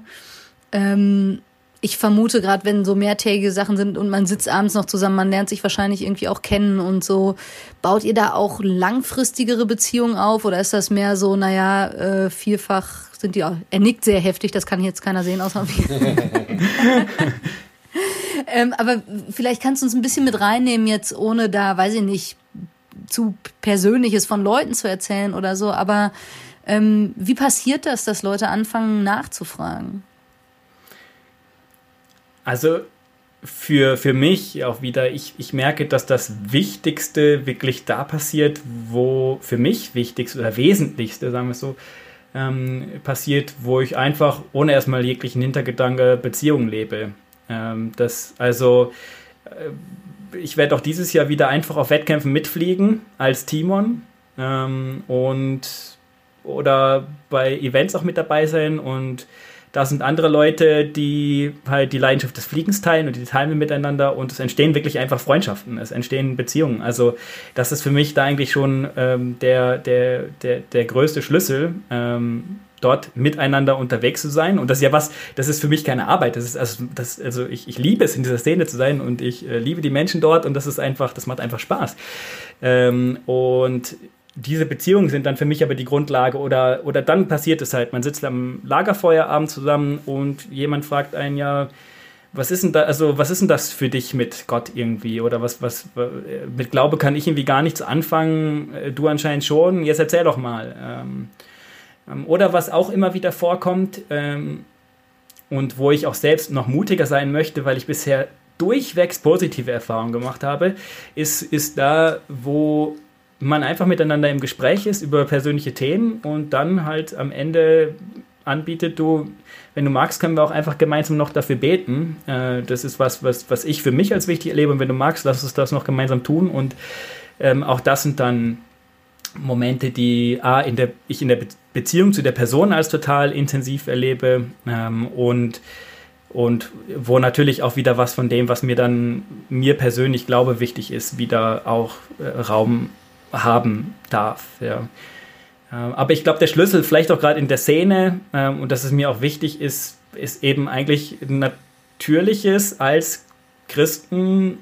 Ähm, ich vermute, gerade wenn so mehrtägige Sachen sind und man sitzt abends noch zusammen, man lernt sich wahrscheinlich irgendwie auch kennen und so. Baut ihr da auch langfristigere Beziehungen auf oder ist das mehr so, naja, äh, vielfach sind die auch, er nickt sehr heftig, das kann jetzt keiner sehen, außer ähm, aber vielleicht kannst du uns ein bisschen mit reinnehmen jetzt, ohne da, weiß ich nicht, zu Persönliches von Leuten zu erzählen oder so, aber ähm, wie passiert das, dass Leute anfangen nachzufragen? Also für, für mich auch wieder, ich, ich merke, dass das Wichtigste wirklich da passiert, wo für mich Wichtigste oder Wesentlichste, sagen wir es so, ähm, passiert, wo ich einfach ohne erstmal jeglichen Hintergedanke Beziehungen lebe. Ähm, das, also, äh, ich werde auch dieses Jahr wieder einfach auf Wettkämpfen mitfliegen als Timon ähm, und oder bei Events auch mit dabei sein und da sind andere Leute, die halt die Leidenschaft des Fliegens teilen und die teilen wir miteinander und es entstehen wirklich einfach Freundschaften, es entstehen Beziehungen. Also das ist für mich da eigentlich schon ähm, der, der, der, der größte Schlüssel, ähm, dort miteinander unterwegs zu sein. Und das ist ja was, das ist für mich keine Arbeit. Das ist also, das, also ich, ich liebe es, in dieser Szene zu sein und ich äh, liebe die Menschen dort und das ist einfach, das macht einfach Spaß. Ähm, und diese Beziehungen sind dann für mich aber die Grundlage oder, oder dann passiert es halt. Man sitzt am Lagerfeuerabend zusammen und jemand fragt einen ja, was ist denn da, also was ist denn das für dich mit Gott irgendwie? Oder was, was, mit Glaube kann ich irgendwie gar nichts anfangen, äh, du anscheinend schon, jetzt erzähl doch mal. Ähm, ähm, oder was auch immer wieder vorkommt ähm, und wo ich auch selbst noch mutiger sein möchte, weil ich bisher durchwegs positive Erfahrungen gemacht habe, ist, ist da, wo man einfach miteinander im Gespräch ist über persönliche Themen und dann halt am Ende anbietet, du, wenn du magst, können wir auch einfach gemeinsam noch dafür beten. Äh, das ist was, was, was ich für mich als wichtig erlebe und wenn du magst, lass uns das noch gemeinsam tun und ähm, auch das sind dann Momente, die A, in der, ich in der Beziehung zu der Person als total intensiv erlebe ähm, und und wo natürlich auch wieder was von dem, was mir dann mir persönlich glaube wichtig ist, wieder auch äh, Raum haben darf. Ja. Ähm, aber ich glaube, der Schlüssel, vielleicht auch gerade in der Szene, ähm, und dass es mir auch wichtig ist, ist eben eigentlich Natürliches als Christen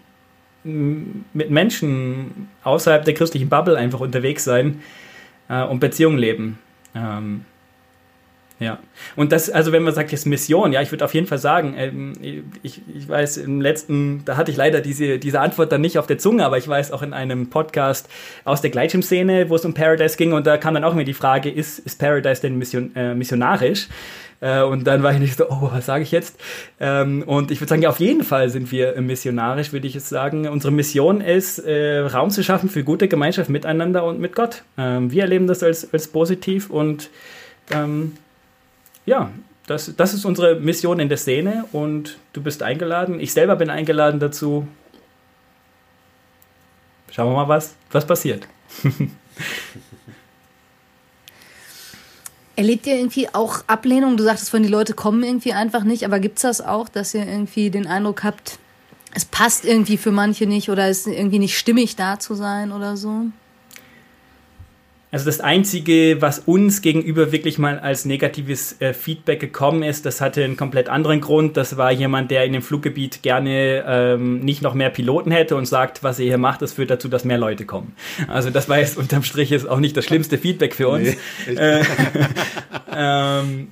mit Menschen außerhalb der christlichen Bubble einfach unterwegs sein äh, und Beziehungen leben. Ähm, ja. Und das, also wenn man sagt jetzt Mission, ja, ich würde auf jeden Fall sagen, ähm, ich, ich weiß, im letzten, da hatte ich leider diese, diese Antwort dann nicht auf der Zunge, aber ich weiß auch in einem Podcast aus der Gleitschirmszene, wo es um Paradise ging, und da kam dann auch mir die Frage, ist, ist Paradise denn mission, äh, missionarisch? Äh, und dann war ich nicht so, oh, was sage ich jetzt? Ähm, und ich würde sagen, ja, auf jeden Fall sind wir missionarisch, würde ich jetzt sagen. Unsere Mission ist, äh, Raum zu schaffen für gute Gemeinschaft miteinander und mit Gott. Ähm, wir erleben das als, als positiv und ähm, ja, das, das ist unsere Mission in der Szene und du bist eingeladen. Ich selber bin eingeladen dazu schauen wir mal, was, was passiert. Erlebt ihr irgendwie auch Ablehnung? Du sagtest vorhin, die Leute kommen irgendwie einfach nicht, aber gibt es das auch, dass ihr irgendwie den Eindruck habt, es passt irgendwie für manche nicht oder ist irgendwie nicht stimmig da zu sein oder so? Also das Einzige, was uns gegenüber wirklich mal als negatives äh, Feedback gekommen ist, das hatte einen komplett anderen Grund. Das war jemand, der in dem Fluggebiet gerne ähm, nicht noch mehr Piloten hätte und sagt, was ihr hier macht, das führt dazu, dass mehr Leute kommen. Also das war jetzt unterm Strich ist auch nicht das schlimmste Feedback für uns. Nee, äh, ähm,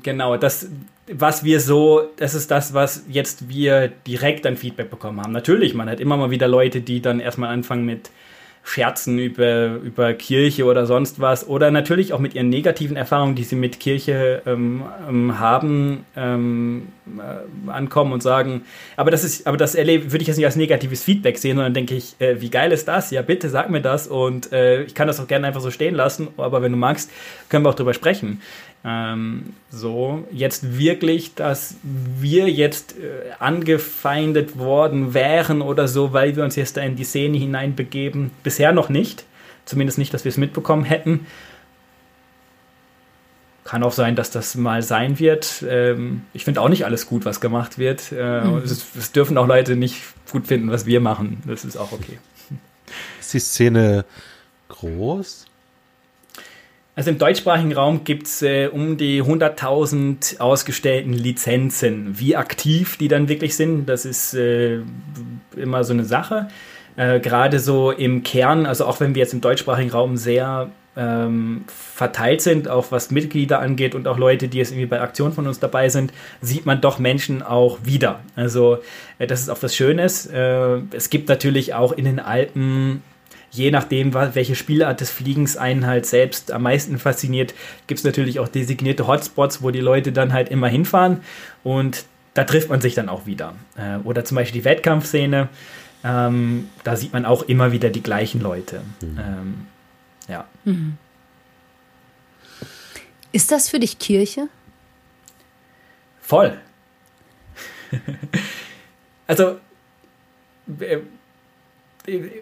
genau, das, was wir so, das ist das, was jetzt wir direkt an Feedback bekommen haben. Natürlich, man hat immer mal wieder Leute, die dann erstmal anfangen mit Scherzen über, über Kirche oder sonst was oder natürlich auch mit ihren negativen Erfahrungen, die sie mit Kirche ähm, ähm, haben, ähm, äh, ankommen und sagen, aber das ist, aber das erlebe, würde ich jetzt nicht als negatives Feedback sehen, sondern denke ich, äh, wie geil ist das? Ja, bitte sag mir das und äh, ich kann das auch gerne einfach so stehen lassen, aber wenn du magst, können wir auch drüber sprechen. Ähm, so, jetzt wirklich, dass wir jetzt äh, angefeindet worden wären oder so, weil wir uns jetzt da in die Szene hineinbegeben. Bisher noch nicht. Zumindest nicht, dass wir es mitbekommen hätten. Kann auch sein, dass das mal sein wird. Ähm, ich finde auch nicht alles gut, was gemacht wird. Äh, mhm. es, es, dürfen auch Leute nicht gut finden, was wir machen. Das ist auch okay. Ist die Szene groß? Also im deutschsprachigen Raum gibt es äh, um die 100.000 ausgestellten Lizenzen. Wie aktiv die dann wirklich sind, das ist äh, immer so eine Sache. Äh, Gerade so im Kern, also auch wenn wir jetzt im deutschsprachigen Raum sehr ähm, verteilt sind, auch was Mitglieder angeht und auch Leute, die jetzt irgendwie bei Aktionen von uns dabei sind, sieht man doch Menschen auch wieder. Also äh, das ist auch was Schönes. Äh, es gibt natürlich auch in den Alpen je nachdem, welche Spielart des Fliegens einen halt selbst am meisten fasziniert, gibt es natürlich auch designierte Hotspots, wo die Leute dann halt immer hinfahren und da trifft man sich dann auch wieder. Äh, oder zum Beispiel die Wettkampfszene, ähm, da sieht man auch immer wieder die gleichen Leute. Mhm. Ähm, ja. Mhm. Ist das für dich Kirche? Voll. also äh,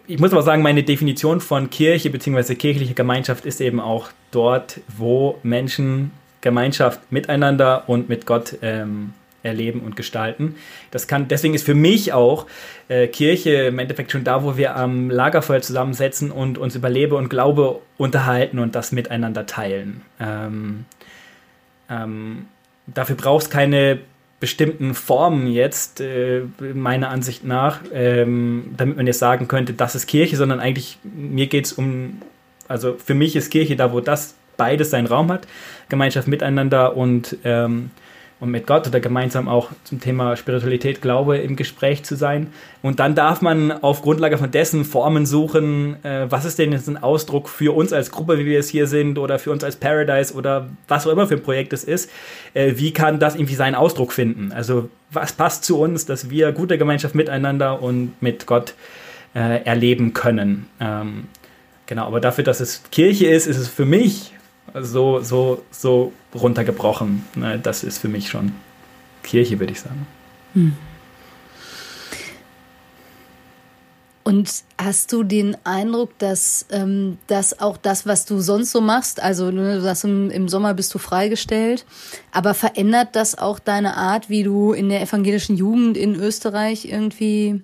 ich muss aber sagen, meine Definition von Kirche bzw. kirchliche Gemeinschaft ist eben auch dort, wo Menschen Gemeinschaft miteinander und mit Gott ähm, erleben und gestalten. Das kann, deswegen ist für mich auch äh, Kirche im Endeffekt schon da, wo wir am Lagerfeuer zusammensetzen und uns über Lebe und Glaube unterhalten und das miteinander teilen. Ähm, ähm, dafür brauchst keine bestimmten Formen jetzt, äh, meiner Ansicht nach, ähm, damit man jetzt sagen könnte, das ist Kirche, sondern eigentlich, mir geht es um, also für mich ist Kirche da, wo das beides seinen Raum hat, Gemeinschaft miteinander und ähm, und mit Gott oder gemeinsam auch zum Thema Spiritualität, Glaube im Gespräch zu sein. Und dann darf man auf Grundlage von dessen Formen suchen, äh, was ist denn jetzt ein Ausdruck für uns als Gruppe, wie wir es hier sind, oder für uns als Paradise oder was auch immer für ein Projekt es ist. Äh, wie kann das irgendwie seinen Ausdruck finden? Also was passt zu uns, dass wir gute Gemeinschaft miteinander und mit Gott äh, erleben können? Ähm, genau, aber dafür, dass es Kirche ist, ist es für mich so, so, so runtergebrochen. Ne? Das ist für mich schon Kirche, würde ich sagen. Hm. Und hast du den Eindruck, dass, ähm, dass auch das, was du sonst so machst, also ne, du sagst, im, im Sommer bist du freigestellt, aber verändert das auch deine Art, wie du in der evangelischen Jugend in Österreich irgendwie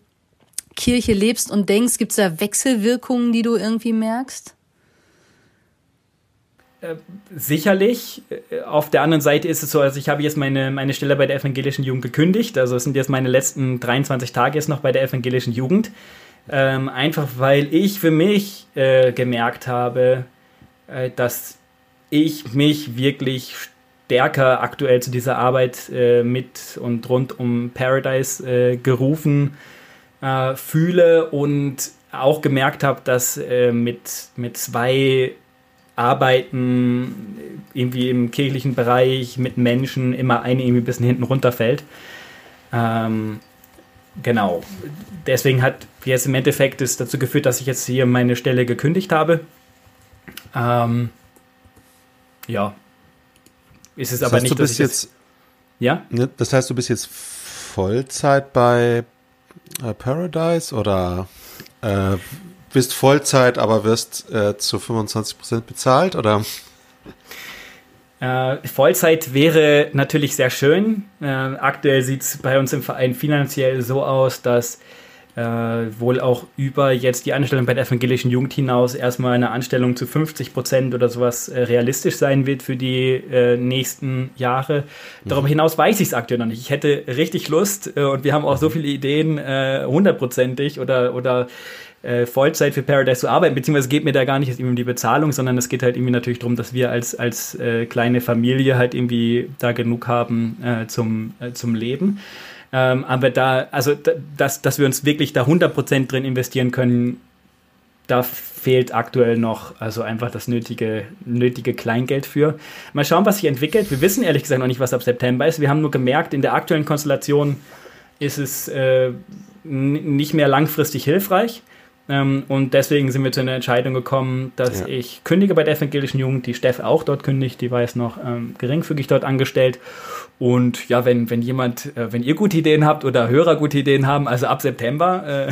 Kirche lebst und denkst? Gibt es da Wechselwirkungen, die du irgendwie merkst? Äh, sicherlich. Äh, auf der anderen Seite ist es so, also ich habe jetzt meine, meine Stelle bei der evangelischen Jugend gekündigt. Also es sind jetzt meine letzten 23 Tage jetzt noch bei der evangelischen Jugend. Ähm, einfach weil ich für mich äh, gemerkt habe, äh, dass ich mich wirklich stärker aktuell zu dieser Arbeit äh, mit und rund um Paradise äh, gerufen fühle und auch gemerkt habe, dass mit, mit zwei Arbeiten irgendwie im kirchlichen Bereich mit Menschen immer eine irgendwie ein bisschen hinten runterfällt. Ähm, genau. Deswegen hat jetzt im Endeffekt es dazu geführt, dass ich jetzt hier meine Stelle gekündigt habe. Ähm, ja. Ist es das aber heißt, nicht, du bist jetzt, jetzt, ja? Ne, das heißt, du bist jetzt Vollzeit bei äh, Paradise oder? äh, bist Vollzeit, aber wirst äh, zu 25 Prozent bezahlt, oder? Äh, Vollzeit wäre natürlich sehr schön. Äh, aktuell sieht es bei uns im Verein finanziell so aus, dass äh, wohl auch über jetzt die Anstellung bei der evangelischen Jugend hinaus erstmal eine Anstellung zu 50 Prozent oder sowas äh, realistisch sein wird für die äh, nächsten Jahre. Darüber mhm. hinaus weiß ich es aktuell noch nicht. Ich hätte richtig Lust äh, und wir haben auch so viele Ideen, äh, hundertprozentig oder, oder äh, Vollzeit für Paradise zu arbeiten, beziehungsweise geht mir da gar nicht um die Bezahlung, sondern es geht halt irgendwie natürlich darum, dass wir als, als äh, kleine Familie halt irgendwie da genug haben äh, zum, äh, zum Leben. Ähm, aber da, also da, dass, dass wir uns wirklich da 100% drin investieren können, da fehlt aktuell noch also einfach das nötige, nötige Kleingeld für. Mal schauen, was sich entwickelt. Wir wissen ehrlich gesagt noch nicht, was ab September ist. Wir haben nur gemerkt, in der aktuellen Konstellation ist es äh, nicht mehr langfristig hilfreich. Ähm, und deswegen sind wir zu einer Entscheidung gekommen, dass ja. ich kündige bei der evangelischen Jugend, die Steff auch dort kündigt, die war jetzt noch ähm, geringfügig dort angestellt. Und ja, wenn, wenn jemand, äh, wenn ihr gute Ideen habt oder Hörer gute Ideen haben, also ab September. Äh,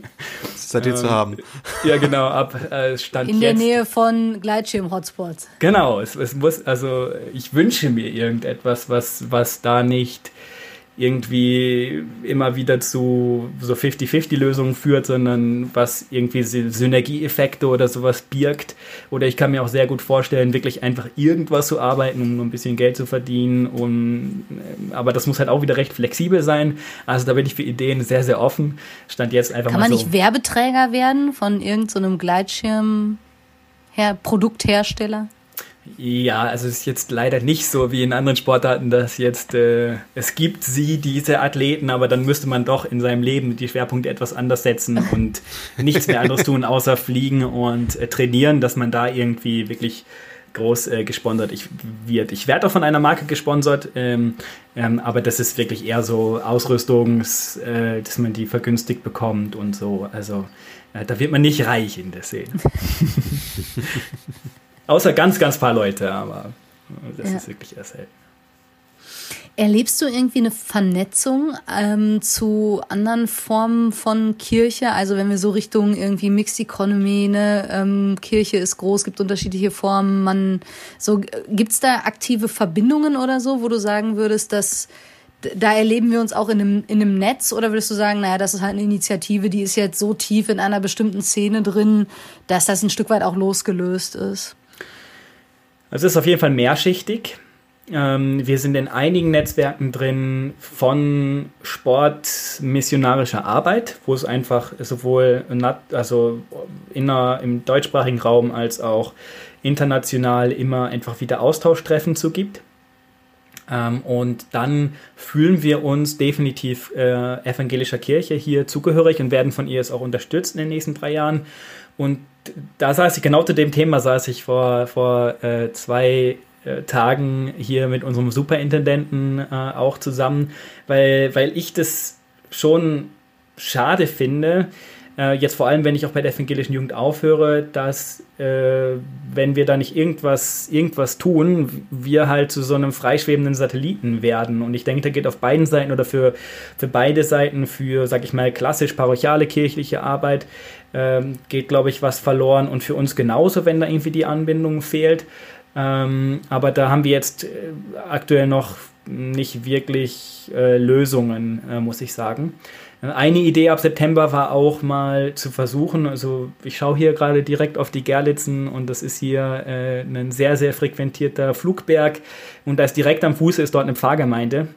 Seid ihr zu ähm, haben. Ja, genau, ab äh, Stand In der Nähe von Gleitschirm-Hotspots. Genau, es, es muss, also ich wünsche mir irgendetwas, was, was da nicht irgendwie immer wieder zu so 50-50-Lösungen führt, sondern was irgendwie Synergieeffekte oder sowas birgt. Oder ich kann mir auch sehr gut vorstellen, wirklich einfach irgendwas zu arbeiten, um ein bisschen Geld zu verdienen. Und, ähm, aber das muss halt auch wieder recht flexibel sein. Also da bin ich für Ideen sehr, sehr offen. Stand jetzt einfach kann mal man so. nicht Werbeträger werden von irgendeinem so Gleitschirm? Produkthersteller? Ja, also es ist jetzt leider nicht so wie in anderen Sportarten, dass jetzt äh, es gibt sie, diese Athleten, aber dann müsste man doch in seinem Leben die Schwerpunkte etwas anders setzen und nichts mehr anderes tun, außer fliegen und äh, trainieren, dass man da irgendwie wirklich groß äh, gesponsert ich, wird. Ich werde auch von einer Marke gesponsert, ähm, ähm, aber das ist wirklich eher so Ausrüstungs, äh, dass man die vergünstigt bekommt und so. Also äh, da wird man nicht reich in der Szene. Außer ganz, ganz paar Leute, aber das ja. ist wirklich eher selten. Erlebst du irgendwie eine Vernetzung ähm, zu anderen Formen von Kirche? Also wenn wir so Richtung irgendwie Mixed Economy, ne, ähm, Kirche ist groß, gibt unterschiedliche Formen. Man so gibt's da aktive Verbindungen oder so, wo du sagen würdest, dass da erleben wir uns auch in einem, in einem Netz oder würdest du sagen, naja, das ist halt eine Initiative, die ist jetzt so tief in einer bestimmten Szene drin, dass das ein Stück weit auch losgelöst ist? Also es ist auf jeden Fall mehrschichtig. Ähm, wir sind in einigen Netzwerken drin von sportmissionarischer Arbeit, wo es einfach sowohl also inner, im deutschsprachigen Raum als auch international immer einfach wieder Austauschtreffen zu gibt. Ähm, und dann fühlen wir uns definitiv äh, evangelischer Kirche hier zugehörig und werden von ihr es auch unterstützt in den nächsten drei Jahren. Und da saß ich, genau zu dem Thema saß ich vor, vor äh, zwei äh, Tagen hier mit unserem Superintendenten äh, auch zusammen, weil, weil ich das schon schade finde, äh, jetzt vor allem, wenn ich auch bei der evangelischen Jugend aufhöre, dass äh, wenn wir da nicht irgendwas, irgendwas tun, wir halt zu so einem freischwebenden Satelliten werden. Und ich denke, da geht auf beiden Seiten oder für, für beide Seiten, für, sag ich mal, klassisch parochiale kirchliche Arbeit, ähm, geht, glaube ich, was verloren. Und für uns genauso, wenn da irgendwie die Anbindung fehlt. Ähm, aber da haben wir jetzt äh, aktuell noch nicht wirklich äh, Lösungen, äh, muss ich sagen. Eine Idee ab September war auch mal zu versuchen, also ich schaue hier gerade direkt auf die Gerlitzen und das ist hier äh, ein sehr, sehr frequentierter Flugberg und da ist direkt am Fuße ist dort eine Pfarrgemeinde.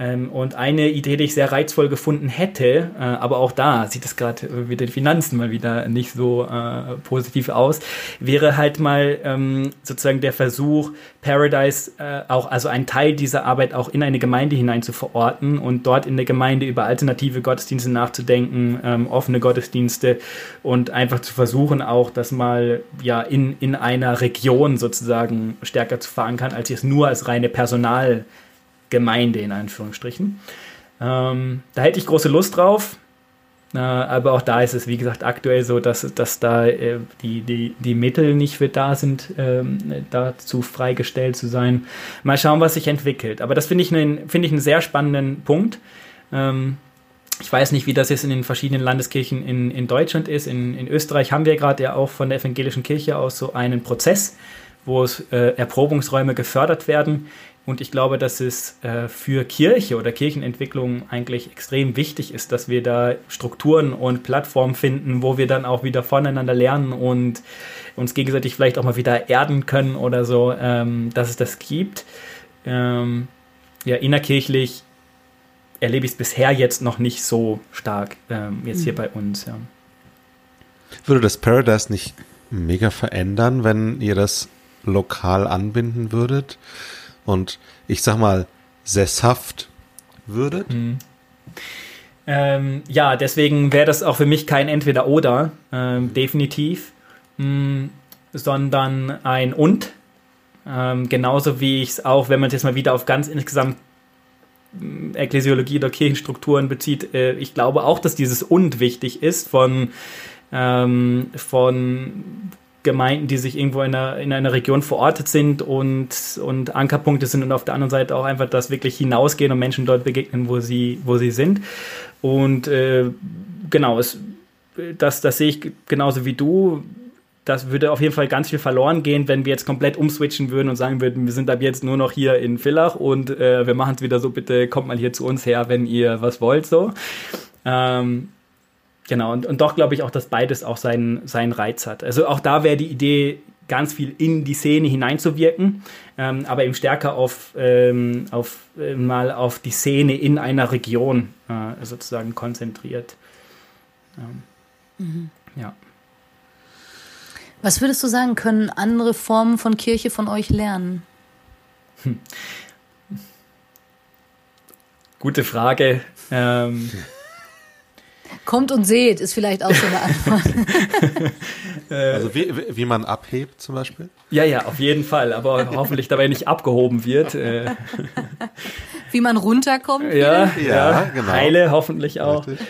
Ähm, und eine Idee, die ich sehr reizvoll gefunden hätte, äh, aber auch da sieht es gerade mit den Finanzen mal wieder nicht so äh, positiv aus, wäre halt mal ähm, sozusagen der Versuch, Paradise äh, auch, also einen Teil dieser Arbeit auch in eine Gemeinde hinein zu verorten und dort in der Gemeinde über alternative Gottesdienste nachzudenken, ähm, offene Gottesdienste und einfach zu versuchen, auch das mal ja in, in einer Region sozusagen stärker zu verankern, als jetzt nur als reine Personal- Gemeinde in Anführungsstrichen. Ähm, da hätte ich große Lust drauf. Äh, aber auch da ist es, wie gesagt, aktuell so, dass, dass da äh, die, die, die Mittel nicht für da sind, ähm, dazu freigestellt zu sein. Mal schauen, was sich entwickelt. Aber das finde ich, einen, find ich einen sehr spannenden Punkt. Ähm, ich weiß nicht, wie das jetzt in den verschiedenen Landeskirchen in, in Deutschland ist. In, in Österreich haben wir gerade ja auch von der evangelischen Kirche aus so einen Prozess, wo es äh, Erprobungsräume gefördert werden. Und ich glaube, dass es äh, für Kirche oder Kirchenentwicklung eigentlich extrem wichtig ist, dass wir da Strukturen und Plattformen finden, wo wir dann auch wieder voneinander lernen und uns gegenseitig vielleicht auch mal wieder erden können oder so, ähm, dass es das gibt. Ähm, ja, innerkirchlich erlebe ich es bisher jetzt noch nicht so stark, ähm, jetzt mhm. hier bei uns. Ja. Würde das Paradise nicht mega verändern, wenn ihr das lokal anbinden würdet und ich sag mal sesshaft würdet? Mhm. Ähm, ja, deswegen wäre das auch für mich kein Entweder-Oder, ähm, definitiv, mh, sondern ein Und. Ähm, genauso wie ich es auch, wenn man es jetzt mal wieder auf ganz insgesamt Ekklesiologie oder Kirchenstrukturen bezieht, äh, ich glaube auch, dass dieses Und wichtig ist von, ähm, von Gemeinden, die sich irgendwo in einer, in einer Region verortet sind und, und Ankerpunkte sind und auf der anderen Seite auch einfach das wirklich hinausgehen und Menschen dort begegnen, wo sie, wo sie sind. Und äh, genau, es, das, das sehe ich genauso wie du das würde auf jeden Fall ganz viel verloren gehen, wenn wir jetzt komplett umswitchen würden und sagen würden, wir sind ab jetzt nur noch hier in Villach und äh, wir machen es wieder so, bitte kommt mal hier zu uns her, wenn ihr was wollt, so. Ähm, genau, und, und doch glaube ich auch, dass beides auch seinen, seinen Reiz hat. Also auch da wäre die Idee, ganz viel in die Szene hineinzuwirken, ähm, aber eben stärker auf, ähm, auf äh, mal auf die Szene in einer Region äh, sozusagen konzentriert. Ähm, mhm. Ja. Was würdest du sagen, können andere Formen von Kirche von euch lernen? Hm. Gute Frage. Kommt und seht, ist vielleicht auch so eine Antwort. also wie, wie man abhebt zum Beispiel? Ja, ja, auf jeden Fall, aber hoffentlich dabei nicht abgehoben wird. Äh. Wie man runterkommt? Ja, ja, ja, genau. Heile hoffentlich auch. Richtig.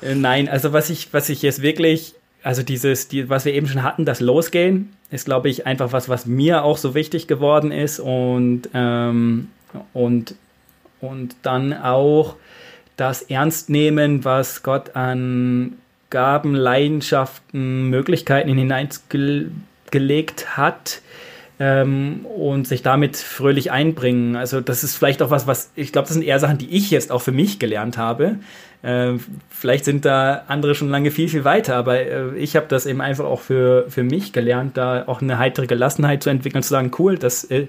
Äh, nein, also was ich, was ich jetzt wirklich also dieses, die, was wir eben schon hatten, das Losgehen, ist, glaube ich, einfach was, was mir auch so wichtig geworden ist und, ähm, und, und dann auch das Ernstnehmen, was Gott an Gaben, Leidenschaften, Möglichkeiten hineingelegt hat ähm, und sich damit fröhlich einbringen. Also das ist vielleicht auch was, was ich glaube, das sind eher Sachen, die ich jetzt auch für mich gelernt habe. Äh, vielleicht sind da andere schon lange viel, viel weiter, aber äh, ich habe das eben einfach auch für, für mich gelernt, da auch eine heitere Gelassenheit zu entwickeln, zu sagen, cool, das, äh,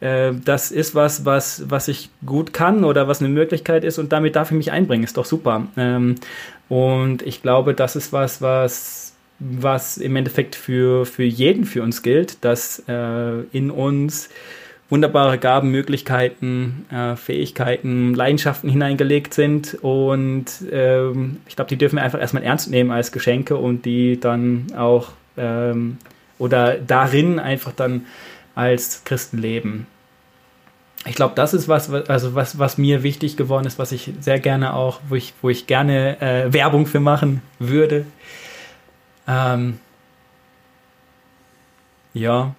äh, das ist was, was, was ich gut kann oder was eine Möglichkeit ist und damit darf ich mich einbringen, ist doch super. Ähm, und ich glaube, das ist was, was, was im Endeffekt für, für jeden für uns gilt, dass äh, in uns wunderbare Gaben, Möglichkeiten, äh, Fähigkeiten, Leidenschaften hineingelegt sind. Und ähm, ich glaube, die dürfen wir einfach erstmal ernst nehmen als Geschenke und die dann auch ähm, oder darin einfach dann als Christen leben. Ich glaube, das ist was, also was, was mir wichtig geworden ist, was ich sehr gerne auch, wo ich, wo ich gerne äh, Werbung für machen würde. Ähm, ja,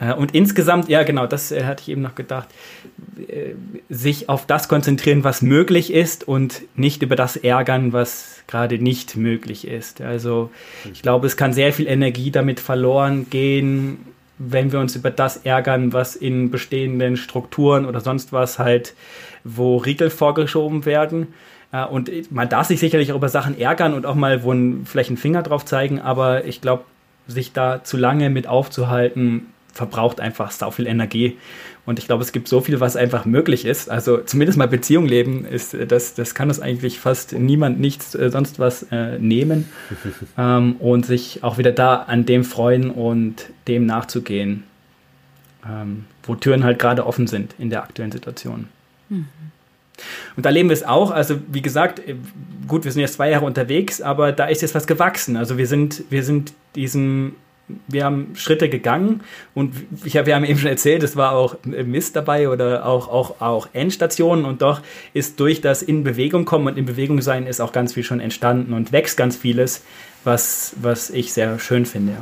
äh, und insgesamt, ja genau, das äh, hatte ich eben noch gedacht, äh, sich auf das konzentrieren, was möglich ist und nicht über das ärgern, was gerade nicht möglich ist. Also ich glaube, es kann sehr viel Energie damit verloren gehen, wenn wir uns über das ärgern, was in bestehenden Strukturen oder sonst was halt, wo Riegel vorgeschoben werden. Und man darf sich sicherlich auch über Sachen ärgern und auch mal wo ein, vielleicht einen Finger drauf zeigen, aber ich glaube, sich da zu lange mit aufzuhalten, verbraucht einfach sau viel Energie. Und ich glaube, es gibt so viel, was einfach möglich ist. Also zumindest mal Beziehung leben, ist, das, das kann uns eigentlich fast niemand nichts äh, sonst was äh, nehmen. ähm, und sich auch wieder da an dem freuen und dem nachzugehen, ähm, wo Türen halt gerade offen sind in der aktuellen Situation. Mhm. Und da leben wir es auch. Also wie gesagt, äh, gut, wir sind jetzt zwei Jahre unterwegs, aber da ist jetzt was gewachsen. Also wir sind, wir sind diesem wir haben Schritte gegangen und ich habe, wir haben eben schon erzählt, es war auch Mist dabei oder auch, auch, auch Endstationen und doch ist durch das in Bewegung kommen und in Bewegung sein ist auch ganz viel schon entstanden und wächst ganz vieles, was, was ich sehr schön finde.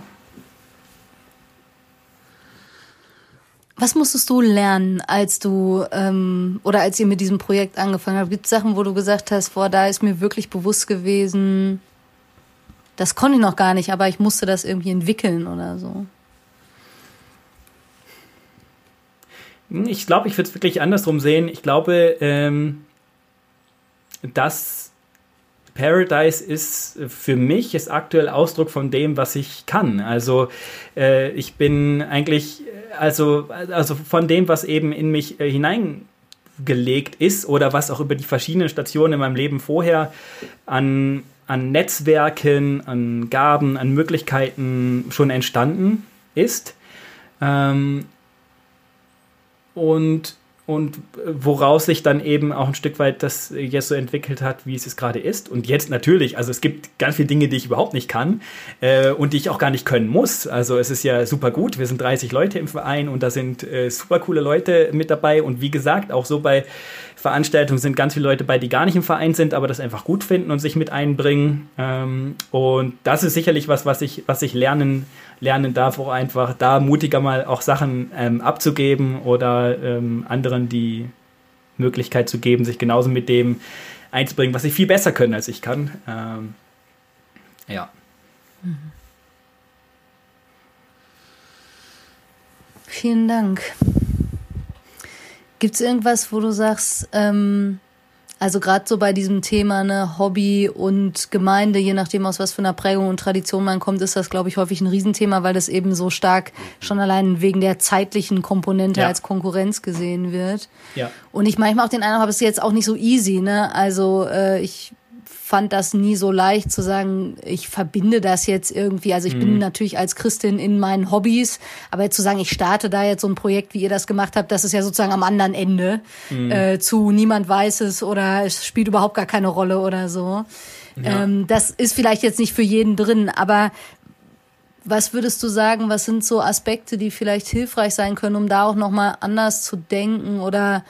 Was musstest du lernen, als du ähm, oder als ihr mit diesem Projekt angefangen habt? Gibt es Sachen, wo du gesagt hast, boah, da ist mir wirklich bewusst gewesen, das konnte ich noch gar nicht, aber ich musste das irgendwie entwickeln oder so? Ich glaube, ich würde es wirklich andersrum sehen. Ich glaube, ähm, dass Paradise ist für mich ist aktuell Ausdruck von dem, was ich kann. Also äh, ich bin eigentlich, also, also von dem, was eben in mich äh, hineingelegt ist oder was auch über die verschiedenen Stationen in meinem Leben vorher an, an Netzwerken, an Gaben, an Möglichkeiten schon entstanden ist. Ähm, und und woraus sich dann eben auch ein Stück weit das jetzt so entwickelt hat, wie es es gerade ist. Und jetzt natürlich, also es gibt ganz viele Dinge, die ich überhaupt nicht kann äh, und die ich auch gar nicht können muss. Also es ist ja super gut, wir sind 30 Leute im Verein und da sind äh, super coole Leute mit dabei und wie gesagt, auch so bei Veranstaltungen sind ganz viele Leute bei, die gar nicht im Verein sind, aber das einfach gut finden und sich mit einbringen. Ähm, und das ist sicherlich was, was ich, was ich lernen, lernen darf, auch einfach da mutiger mal auch Sachen ähm, abzugeben oder ähm, anderen die Möglichkeit zu geben, sich genauso mit dem einzubringen, was sie viel besser können, als ich kann. Ähm, ja. Vielen Dank. Gibt es irgendwas, wo du sagst, ähm, also gerade so bei diesem Thema ne, Hobby und Gemeinde, je nachdem aus was für einer Prägung und Tradition man kommt, ist das, glaube ich, häufig ein Riesenthema, weil das eben so stark schon allein wegen der zeitlichen Komponente ja. als Konkurrenz gesehen wird. Ja. Und ich manchmal auch den Eindruck habe, es ist jetzt auch nicht so easy. Ne? Also äh, ich fand das nie so leicht zu sagen, ich verbinde das jetzt irgendwie. Also ich mhm. bin natürlich als Christin in meinen Hobbys, aber jetzt zu sagen, ich starte da jetzt so ein Projekt, wie ihr das gemacht habt, das ist ja sozusagen am anderen Ende mhm. äh, zu niemand weiß es oder es spielt überhaupt gar keine Rolle oder so. Ja. Ähm, das ist vielleicht jetzt nicht für jeden drin, aber was würdest du sagen, was sind so Aspekte, die vielleicht hilfreich sein können, um da auch nochmal anders zu denken oder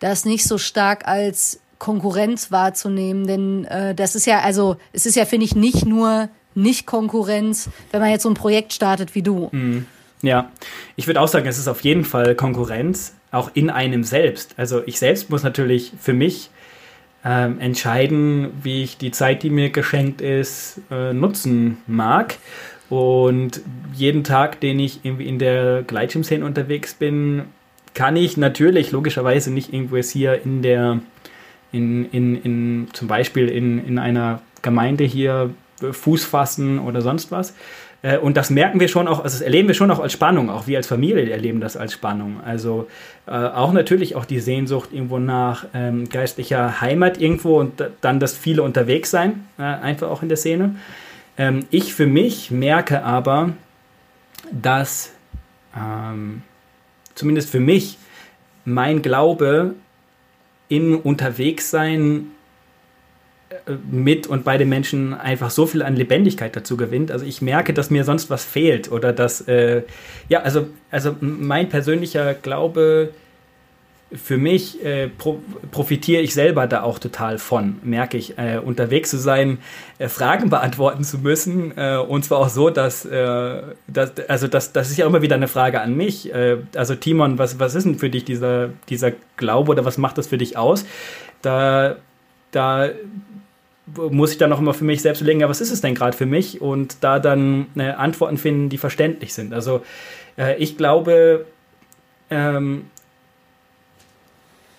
das nicht so stark als Konkurrenz wahrzunehmen, denn äh, das ist ja, also es ist ja, finde ich, nicht nur nicht Konkurrenz, wenn man jetzt so ein Projekt startet wie du. Mhm. Ja, ich würde auch sagen, es ist auf jeden Fall Konkurrenz, auch in einem selbst. Also ich selbst muss natürlich für mich ähm, entscheiden, wie ich die Zeit, die mir geschenkt ist, äh, nutzen mag. Und jeden Tag, den ich irgendwie in der Gleitschirmszene unterwegs bin, kann ich natürlich logischerweise nicht irgendwo jetzt hier in der in, in, in zum Beispiel in, in einer Gemeinde hier Fuß fassen oder sonst was. Äh, und das merken wir schon auch, also das erleben wir schon auch als Spannung, auch wir als Familie erleben das als Spannung. Also äh, auch natürlich auch die Sehnsucht irgendwo nach ähm, geistlicher Heimat irgendwo und dann das viele unterwegs sein, äh, einfach auch in der Szene. Ähm, ich für mich merke aber, dass ähm, zumindest für mich mein Glaube im Unterwegssein äh, mit und bei den Menschen einfach so viel an Lebendigkeit dazu gewinnt. Also ich merke, dass mir sonst was fehlt oder dass, äh, ja, also, also mein persönlicher Glaube für mich äh, pro, profitiere ich selber da auch total von, merke ich, äh, unterwegs zu sein, äh, Fragen beantworten zu müssen äh, und zwar auch so, dass, äh, dass also das, das ist ja immer wieder eine Frage an mich. Äh, also Timon, was, was ist denn für dich dieser, dieser Glaube oder was macht das für dich aus? Da, da muss ich dann auch immer für mich selbst überlegen, ja, was ist es denn gerade für mich? Und da dann Antworten finden, die verständlich sind. Also ich glaube, ähm,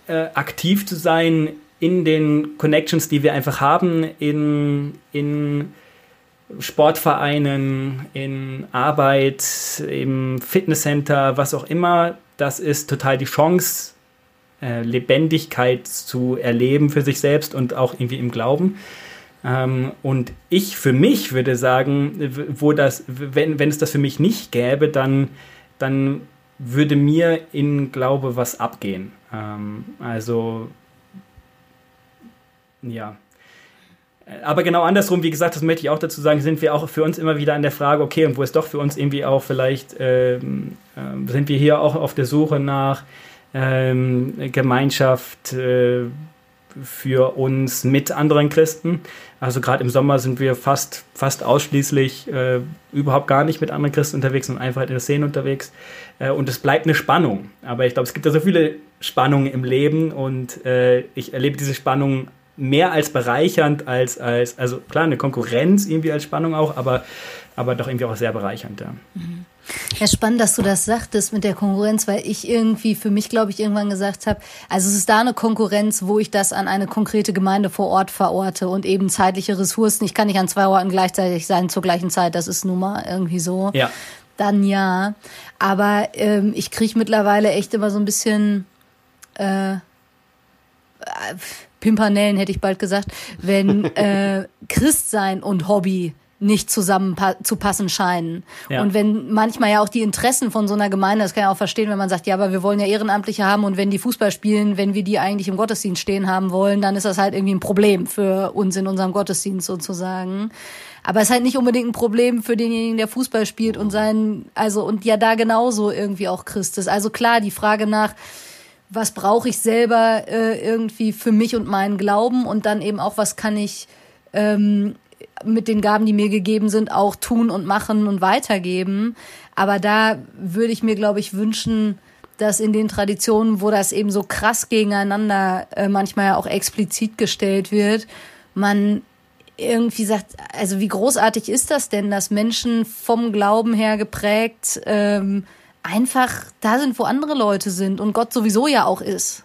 äh, aktiv zu sein in den Connections, die wir einfach haben, in, in Sportvereinen, in Arbeit, im Fitnesscenter, was auch immer. Das ist total die Chance, äh, Lebendigkeit zu erleben für sich selbst und auch irgendwie im Glauben. Ähm, und ich für mich würde sagen, wo das, wenn, wenn es das für mich nicht gäbe, dann, dann würde mir in Glaube was abgehen. Ähm, also, ja. Aber genau andersrum, wie gesagt, das möchte ich auch dazu sagen, sind wir auch für uns immer wieder an der Frage, okay, und wo ist doch für uns irgendwie auch vielleicht, ähm, äh, sind wir hier auch auf der Suche nach ähm, Gemeinschaft, äh, für uns mit anderen Christen. Also gerade im Sommer sind wir fast, fast ausschließlich äh, überhaupt gar nicht mit anderen Christen unterwegs und einfach in der Szene unterwegs. Äh, und es bleibt eine Spannung. Aber ich glaube, es gibt ja so viele Spannungen im Leben und äh, ich erlebe diese Spannung mehr als bereichernd als, als, also klar, eine Konkurrenz irgendwie als Spannung auch, aber, aber doch irgendwie auch sehr bereichernd, ja. Mhm. Ja, spannend, dass du das sagtest mit der Konkurrenz, weil ich irgendwie für mich, glaube ich, irgendwann gesagt habe, also es ist da eine Konkurrenz, wo ich das an eine konkrete Gemeinde vor Ort verorte und eben zeitliche Ressourcen. Ich kann nicht an zwei Orten gleichzeitig sein zur gleichen Zeit, das ist nun mal irgendwie so. Ja. Dann ja. Aber ähm, ich kriege mittlerweile echt immer so ein bisschen äh, Pimpernellen, hätte ich bald gesagt, wenn äh, Christsein und Hobby nicht zusammen zu passen scheinen. Ja. Und wenn manchmal ja auch die Interessen von so einer Gemeinde, das kann ich auch verstehen, wenn man sagt, ja, aber wir wollen ja Ehrenamtliche haben und wenn die Fußball spielen, wenn wir die eigentlich im Gottesdienst stehen haben wollen, dann ist das halt irgendwie ein Problem für uns in unserem Gottesdienst sozusagen. Aber es ist halt nicht unbedingt ein Problem für denjenigen, der Fußball spielt und sein, also und ja da genauso irgendwie auch Christus. Also klar, die Frage nach, was brauche ich selber äh, irgendwie für mich und meinen Glauben und dann eben auch, was kann ich ähm, mit den Gaben, die mir gegeben sind, auch tun und machen und weitergeben. Aber da würde ich mir, glaube ich, wünschen, dass in den Traditionen, wo das eben so krass gegeneinander äh, manchmal auch explizit gestellt wird, man irgendwie sagt, also wie großartig ist das denn, dass Menschen vom Glauben her geprägt ähm, einfach da sind, wo andere Leute sind und Gott sowieso ja auch ist.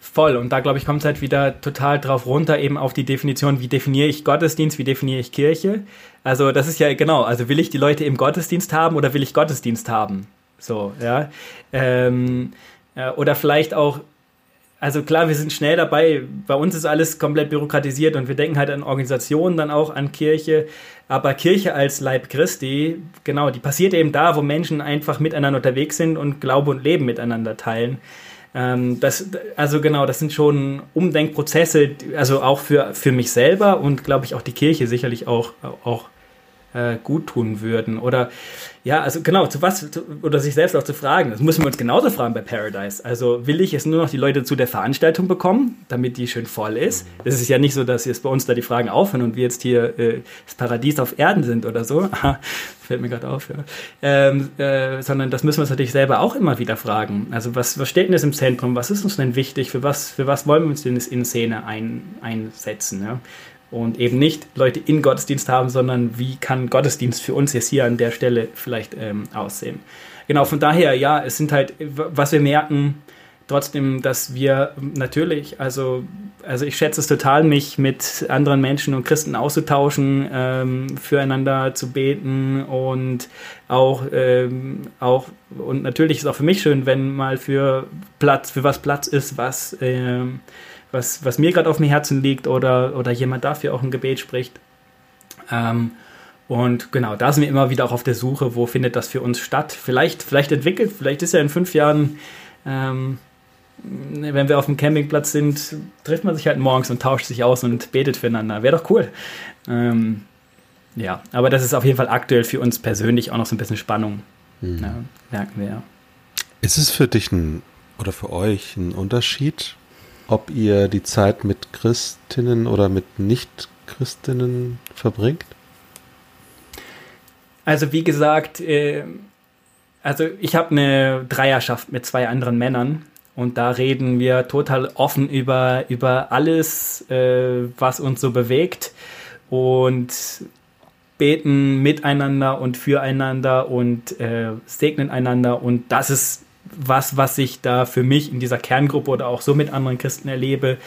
Voll. Und da, glaube ich, kommt es halt wieder total drauf runter, eben auf die Definition, wie definiere ich Gottesdienst, wie definiere ich Kirche. Also das ist ja genau, also will ich die Leute im Gottesdienst haben oder will ich Gottesdienst haben? So, ja. Ähm, äh, oder vielleicht auch, also klar, wir sind schnell dabei, bei uns ist alles komplett bürokratisiert und wir denken halt an Organisationen, dann auch an Kirche. Aber Kirche als Leib Christi, genau, die passiert eben da, wo Menschen einfach miteinander unterwegs sind und Glaube und Leben miteinander teilen. Ähm, das, also genau, das sind schon Umdenkprozesse, also auch für, für mich selber und glaube ich auch die Kirche sicherlich auch, auch äh, gut tun würden. Oder ja, also genau, zu was, zu, oder sich selbst auch zu fragen. Das müssen wir uns genauso fragen bei Paradise. Also will ich es nur noch die Leute zu der Veranstaltung bekommen, damit die schön voll ist? Es ist ja nicht so, dass jetzt bei uns da die Fragen aufhören und wir jetzt hier äh, das Paradies auf Erden sind oder so. Fällt mir gerade auf, ja. Ähm, äh, sondern das müssen wir uns natürlich selber auch immer wieder fragen. Also was, was steht denn jetzt im Zentrum? Was ist uns denn wichtig? Für was, für was wollen wir uns denn in Szene ein, einsetzen? Ja? Und eben nicht Leute in Gottesdienst haben, sondern wie kann Gottesdienst für uns jetzt hier an der Stelle vielleicht ähm, aussehen. Genau, von daher, ja, es sind halt, was wir merken, trotzdem, dass wir natürlich, also, also ich schätze es total, mich mit anderen Menschen und Christen auszutauschen, ähm, füreinander zu beten und auch, ähm, auch, und natürlich ist auch für mich schön, wenn mal für Platz, für was Platz ist, was, ähm, was, was mir gerade auf dem Herzen liegt oder, oder jemand dafür auch ein Gebet spricht. Ähm, und genau, da sind wir immer wieder auch auf der Suche, wo findet das für uns statt. Vielleicht, vielleicht entwickelt, vielleicht ist ja in fünf Jahren, ähm, wenn wir auf dem Campingplatz sind, trifft man sich halt morgens und tauscht sich aus und betet füreinander. Wäre doch cool. Ähm, ja, aber das ist auf jeden Fall aktuell für uns persönlich auch noch so ein bisschen Spannung. Mhm. Ja, merken wir ja. Ist es für dich ein oder für euch ein Unterschied, ob ihr die Zeit mit Christinnen oder mit Nicht-Christinnen verbringt? Also wie gesagt, äh, also ich habe eine Dreierschaft mit zwei anderen Männern und da reden wir total offen über, über alles, äh, was uns so bewegt und beten miteinander und füreinander und äh, segnen einander und das ist was, was ich da für mich in dieser Kerngruppe oder auch so mit anderen Christen erlebe,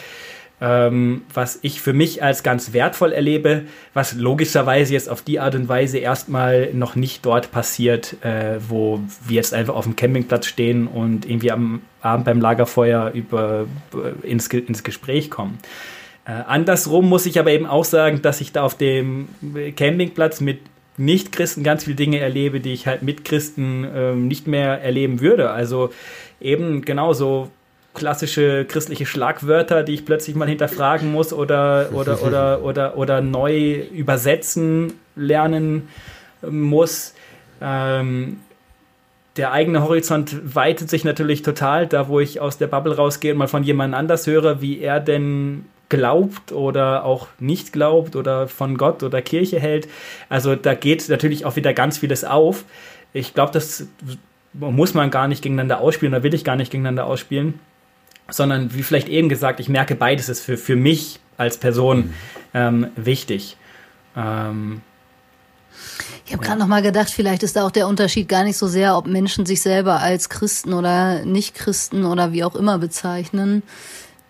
ähm, was ich für mich als ganz wertvoll erlebe, was logischerweise jetzt auf die Art und Weise erstmal noch nicht dort passiert, äh, wo wir jetzt einfach auf dem Campingplatz stehen und irgendwie am Abend beim Lagerfeuer über, ins, ins Gespräch kommen. Äh, andersrum muss ich aber eben auch sagen, dass ich da auf dem Campingplatz mit nicht-Christen ganz viele Dinge erlebe, die ich halt mit Christen ähm, nicht mehr erleben würde. Also eben genauso klassische christliche Schlagwörter, die ich plötzlich mal hinterfragen muss oder, oder, oder, oder, oder neu übersetzen lernen muss. Ähm, der eigene Horizont weitet sich natürlich total, da wo ich aus der Bubble rausgehe und mal von jemand anders höre, wie er denn glaubt oder auch nicht glaubt oder von Gott oder Kirche hält. Also da geht natürlich auch wieder ganz vieles auf. Ich glaube, das muss man gar nicht gegeneinander ausspielen oder will ich gar nicht gegeneinander ausspielen, sondern wie vielleicht eben gesagt, ich merke, beides ist für, für mich als Person mhm. ähm, wichtig. Ähm, ich habe gerade noch mal gedacht, vielleicht ist da auch der Unterschied gar nicht so sehr, ob Menschen sich selber als Christen oder Nicht-Christen oder wie auch immer bezeichnen.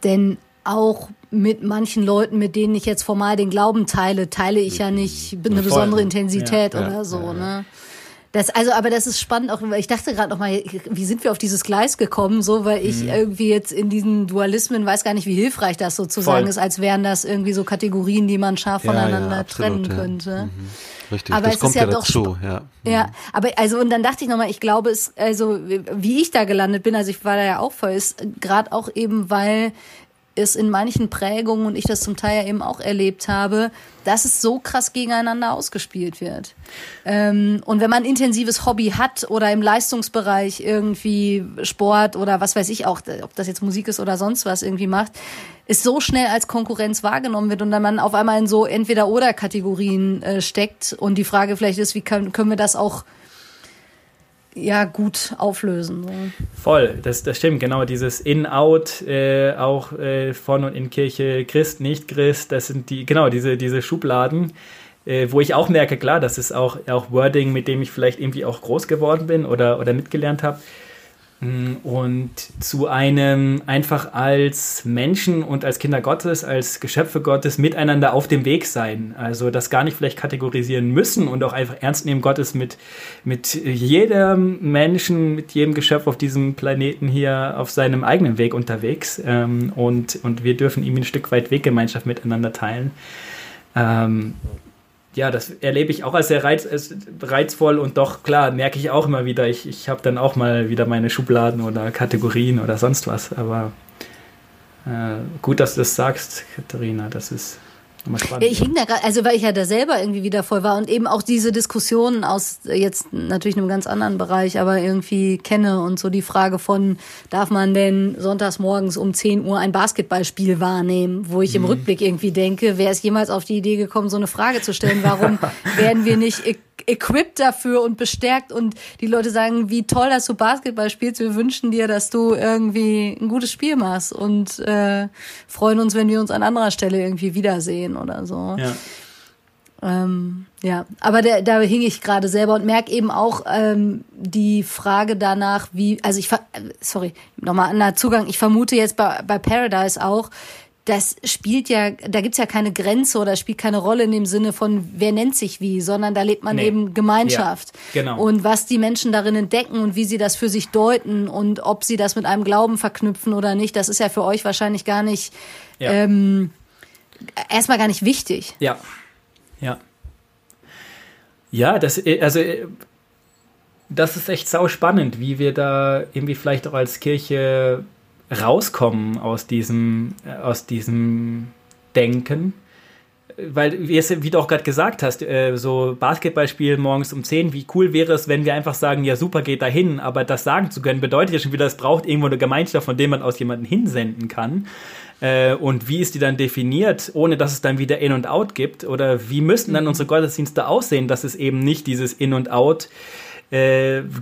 Denn auch mit manchen Leuten, mit denen ich jetzt formal den Glauben teile, teile ich ja nicht eine besondere Intensität ja, oder ja, so. Ja, ne? Das, also, aber das ist spannend auch, weil ich dachte gerade noch mal, wie sind wir auf dieses Gleis gekommen, so, weil ich mhm. irgendwie jetzt in diesen Dualismen weiß gar nicht, wie hilfreich das sozusagen Voll. ist, als wären das irgendwie so Kategorien, die man scharf voneinander absolut, trennen könnte. Mhm. Richtig, aber das kommt ja, ja dazu, ja. Ja, aber also und dann dachte ich nochmal, ich glaube, es also wie ich da gelandet bin, also ich war da ja auch voll, ist gerade auch eben, weil es in manchen Prägungen und ich das zum Teil ja eben auch erlebt habe, dass es so krass gegeneinander ausgespielt wird. Ähm, und wenn man ein intensives Hobby hat oder im Leistungsbereich irgendwie Sport oder was weiß ich auch, ob das jetzt Musik ist oder sonst was irgendwie macht, ist so schnell als Konkurrenz wahrgenommen wird und dann man auf einmal in so entweder oder Kategorien äh, steckt und die Frage vielleicht ist, wie können, können wir das auch ja gut auflösen. So. Voll, das, das stimmt, genau. Dieses In-Out, äh, auch äh, von und in Kirche, Christ, nicht Christ, das sind die, genau, diese, diese Schubladen, äh, wo ich auch merke, klar, das ist auch, auch Wording, mit dem ich vielleicht irgendwie auch groß geworden bin oder, oder mitgelernt habe. Mm, und zu einem einfach als Menschen und als Kinder Gottes, als Geschöpfe Gottes miteinander auf dem Weg sein. Also das gar nicht vielleicht kategorisieren müssen und auch einfach ernst nehmen, Gott ist mit, mit jedem Menschen, mit jedem Geschöpf auf diesem Planeten hier auf seinem eigenen Weg unterwegs. Ähm, und, und wir dürfen ihm ein Stück weit Weggemeinschaft miteinander teilen. Ähm, ja, das erlebe ich auch als sehr reiz, als reizvoll und doch, klar, merke ich auch immer wieder, ich, ich habe dann auch mal wieder meine Schubladen oder Kategorien oder sonst was. Aber äh, gut, dass du das sagst, Katharina, das ist ich hing da gerade, also weil ich ja da selber irgendwie wieder voll war und eben auch diese Diskussionen aus jetzt natürlich einem ganz anderen Bereich, aber irgendwie kenne und so die Frage von, darf man denn sonntags morgens um 10 Uhr ein Basketballspiel wahrnehmen, wo ich im mhm. Rückblick irgendwie denke, wer ist jemals auf die Idee gekommen, so eine Frage zu stellen, warum werden wir nicht equipped dafür und bestärkt und die Leute sagen, wie toll, dass du Basketball spielst. Wir wünschen dir, dass du irgendwie ein gutes Spiel machst und äh, freuen uns, wenn wir uns an anderer Stelle irgendwie wiedersehen oder so. Ja. Ähm, ja, aber der, da hing ich gerade selber und merke eben auch ähm, die Frage danach, wie, also ich, sorry, nochmal anderer Zugang. Ich vermute jetzt bei, bei Paradise auch, das spielt ja, da gibt's ja keine Grenze oder spielt keine Rolle in dem Sinne von, wer nennt sich wie, sondern da lebt man nee. eben Gemeinschaft. Ja, genau. Und was die Menschen darin entdecken und wie sie das für sich deuten und ob sie das mit einem Glauben verknüpfen oder nicht, das ist ja für euch wahrscheinlich gar nicht, ja. ähm, erstmal gar nicht wichtig. Ja, ja. Ja, das, also, das ist echt sau spannend, wie wir da irgendwie vielleicht auch als Kirche rauskommen aus diesem, äh, aus diesem Denken. Weil, wie, es, wie du auch gerade gesagt hast, äh, so Basketballspiel morgens um 10, wie cool wäre es, wenn wir einfach sagen, ja super, geht dahin, aber das sagen zu können, bedeutet ja schon wieder, es braucht irgendwo eine Gemeinschaft, von der man aus jemanden hinsenden kann. Äh, und wie ist die dann definiert, ohne dass es dann wieder In und Out gibt? Oder wie müssten dann mhm. unsere Gottesdienste aussehen, dass es eben nicht dieses In und Out äh,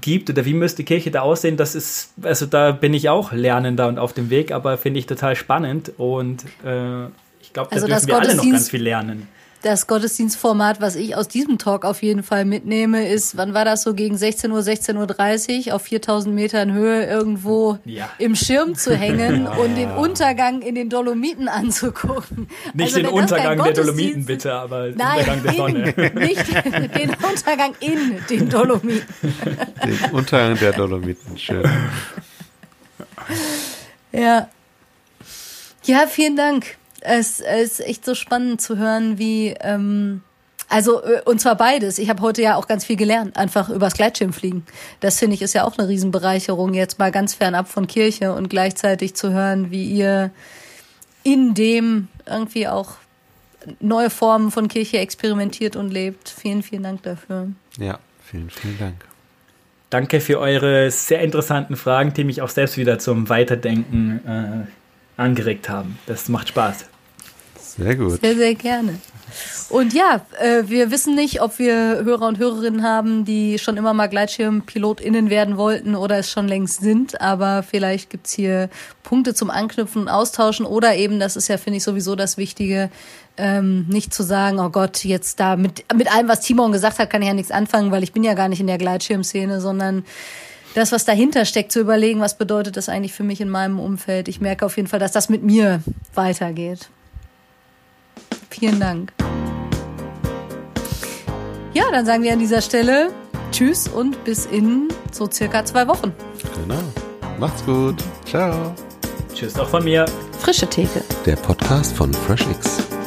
gibt oder wie müsste die Kirche da aussehen, das ist, also da bin ich auch lernender und auf dem Weg, aber finde ich total spannend und äh, ich glaube, da also dürfen wir alle noch ganz viel lernen das Gottesdienstformat, was ich aus diesem Talk auf jeden Fall mitnehme, ist, wann war das so, gegen 16 Uhr, 16.30 Uhr auf 4000 Metern Höhe irgendwo ja. im Schirm zu hängen ja. und den Untergang in den Dolomiten anzugucken. Nicht also, den Untergang der Dolomiten bitte, aber den Untergang der Sonne. In, nicht den Untergang in den Dolomiten. Den Untergang der Dolomiten, schön. Ja. Ja, vielen Dank es, es ist echt so spannend zu hören, wie ähm, also äh, und zwar beides. Ich habe heute ja auch ganz viel gelernt, einfach übers Gleitschirmfliegen. Das finde ich ist ja auch eine Riesenbereicherung, jetzt mal ganz fernab von Kirche und gleichzeitig zu hören, wie ihr in dem irgendwie auch neue Formen von Kirche experimentiert und lebt. Vielen, vielen Dank dafür. Ja, vielen, vielen Dank. danke für eure sehr interessanten Fragen, die mich auch selbst wieder zum Weiterdenken äh, angeregt haben. Das macht Spaß. Sehr gut. Sehr, sehr gerne. Und ja, äh, wir wissen nicht, ob wir Hörer und Hörerinnen haben, die schon immer mal GleitschirmpilotInnen werden wollten oder es schon längst sind. Aber vielleicht gibt's hier Punkte zum Anknüpfen und Austauschen oder eben, das ist ja, finde ich, sowieso das Wichtige, ähm, nicht zu sagen, oh Gott, jetzt da mit, mit allem, was Timon gesagt hat, kann ich ja nichts anfangen, weil ich bin ja gar nicht in der Gleitschirmszene, sondern das, was dahinter steckt, zu überlegen, was bedeutet das eigentlich für mich in meinem Umfeld. Ich merke auf jeden Fall, dass das mit mir weitergeht. Vielen Dank. Ja, dann sagen wir an dieser Stelle Tschüss und bis in so circa zwei Wochen. Genau. Macht's gut. Ciao. Tschüss auch von mir. Frische Theke. Der Podcast von FreshX.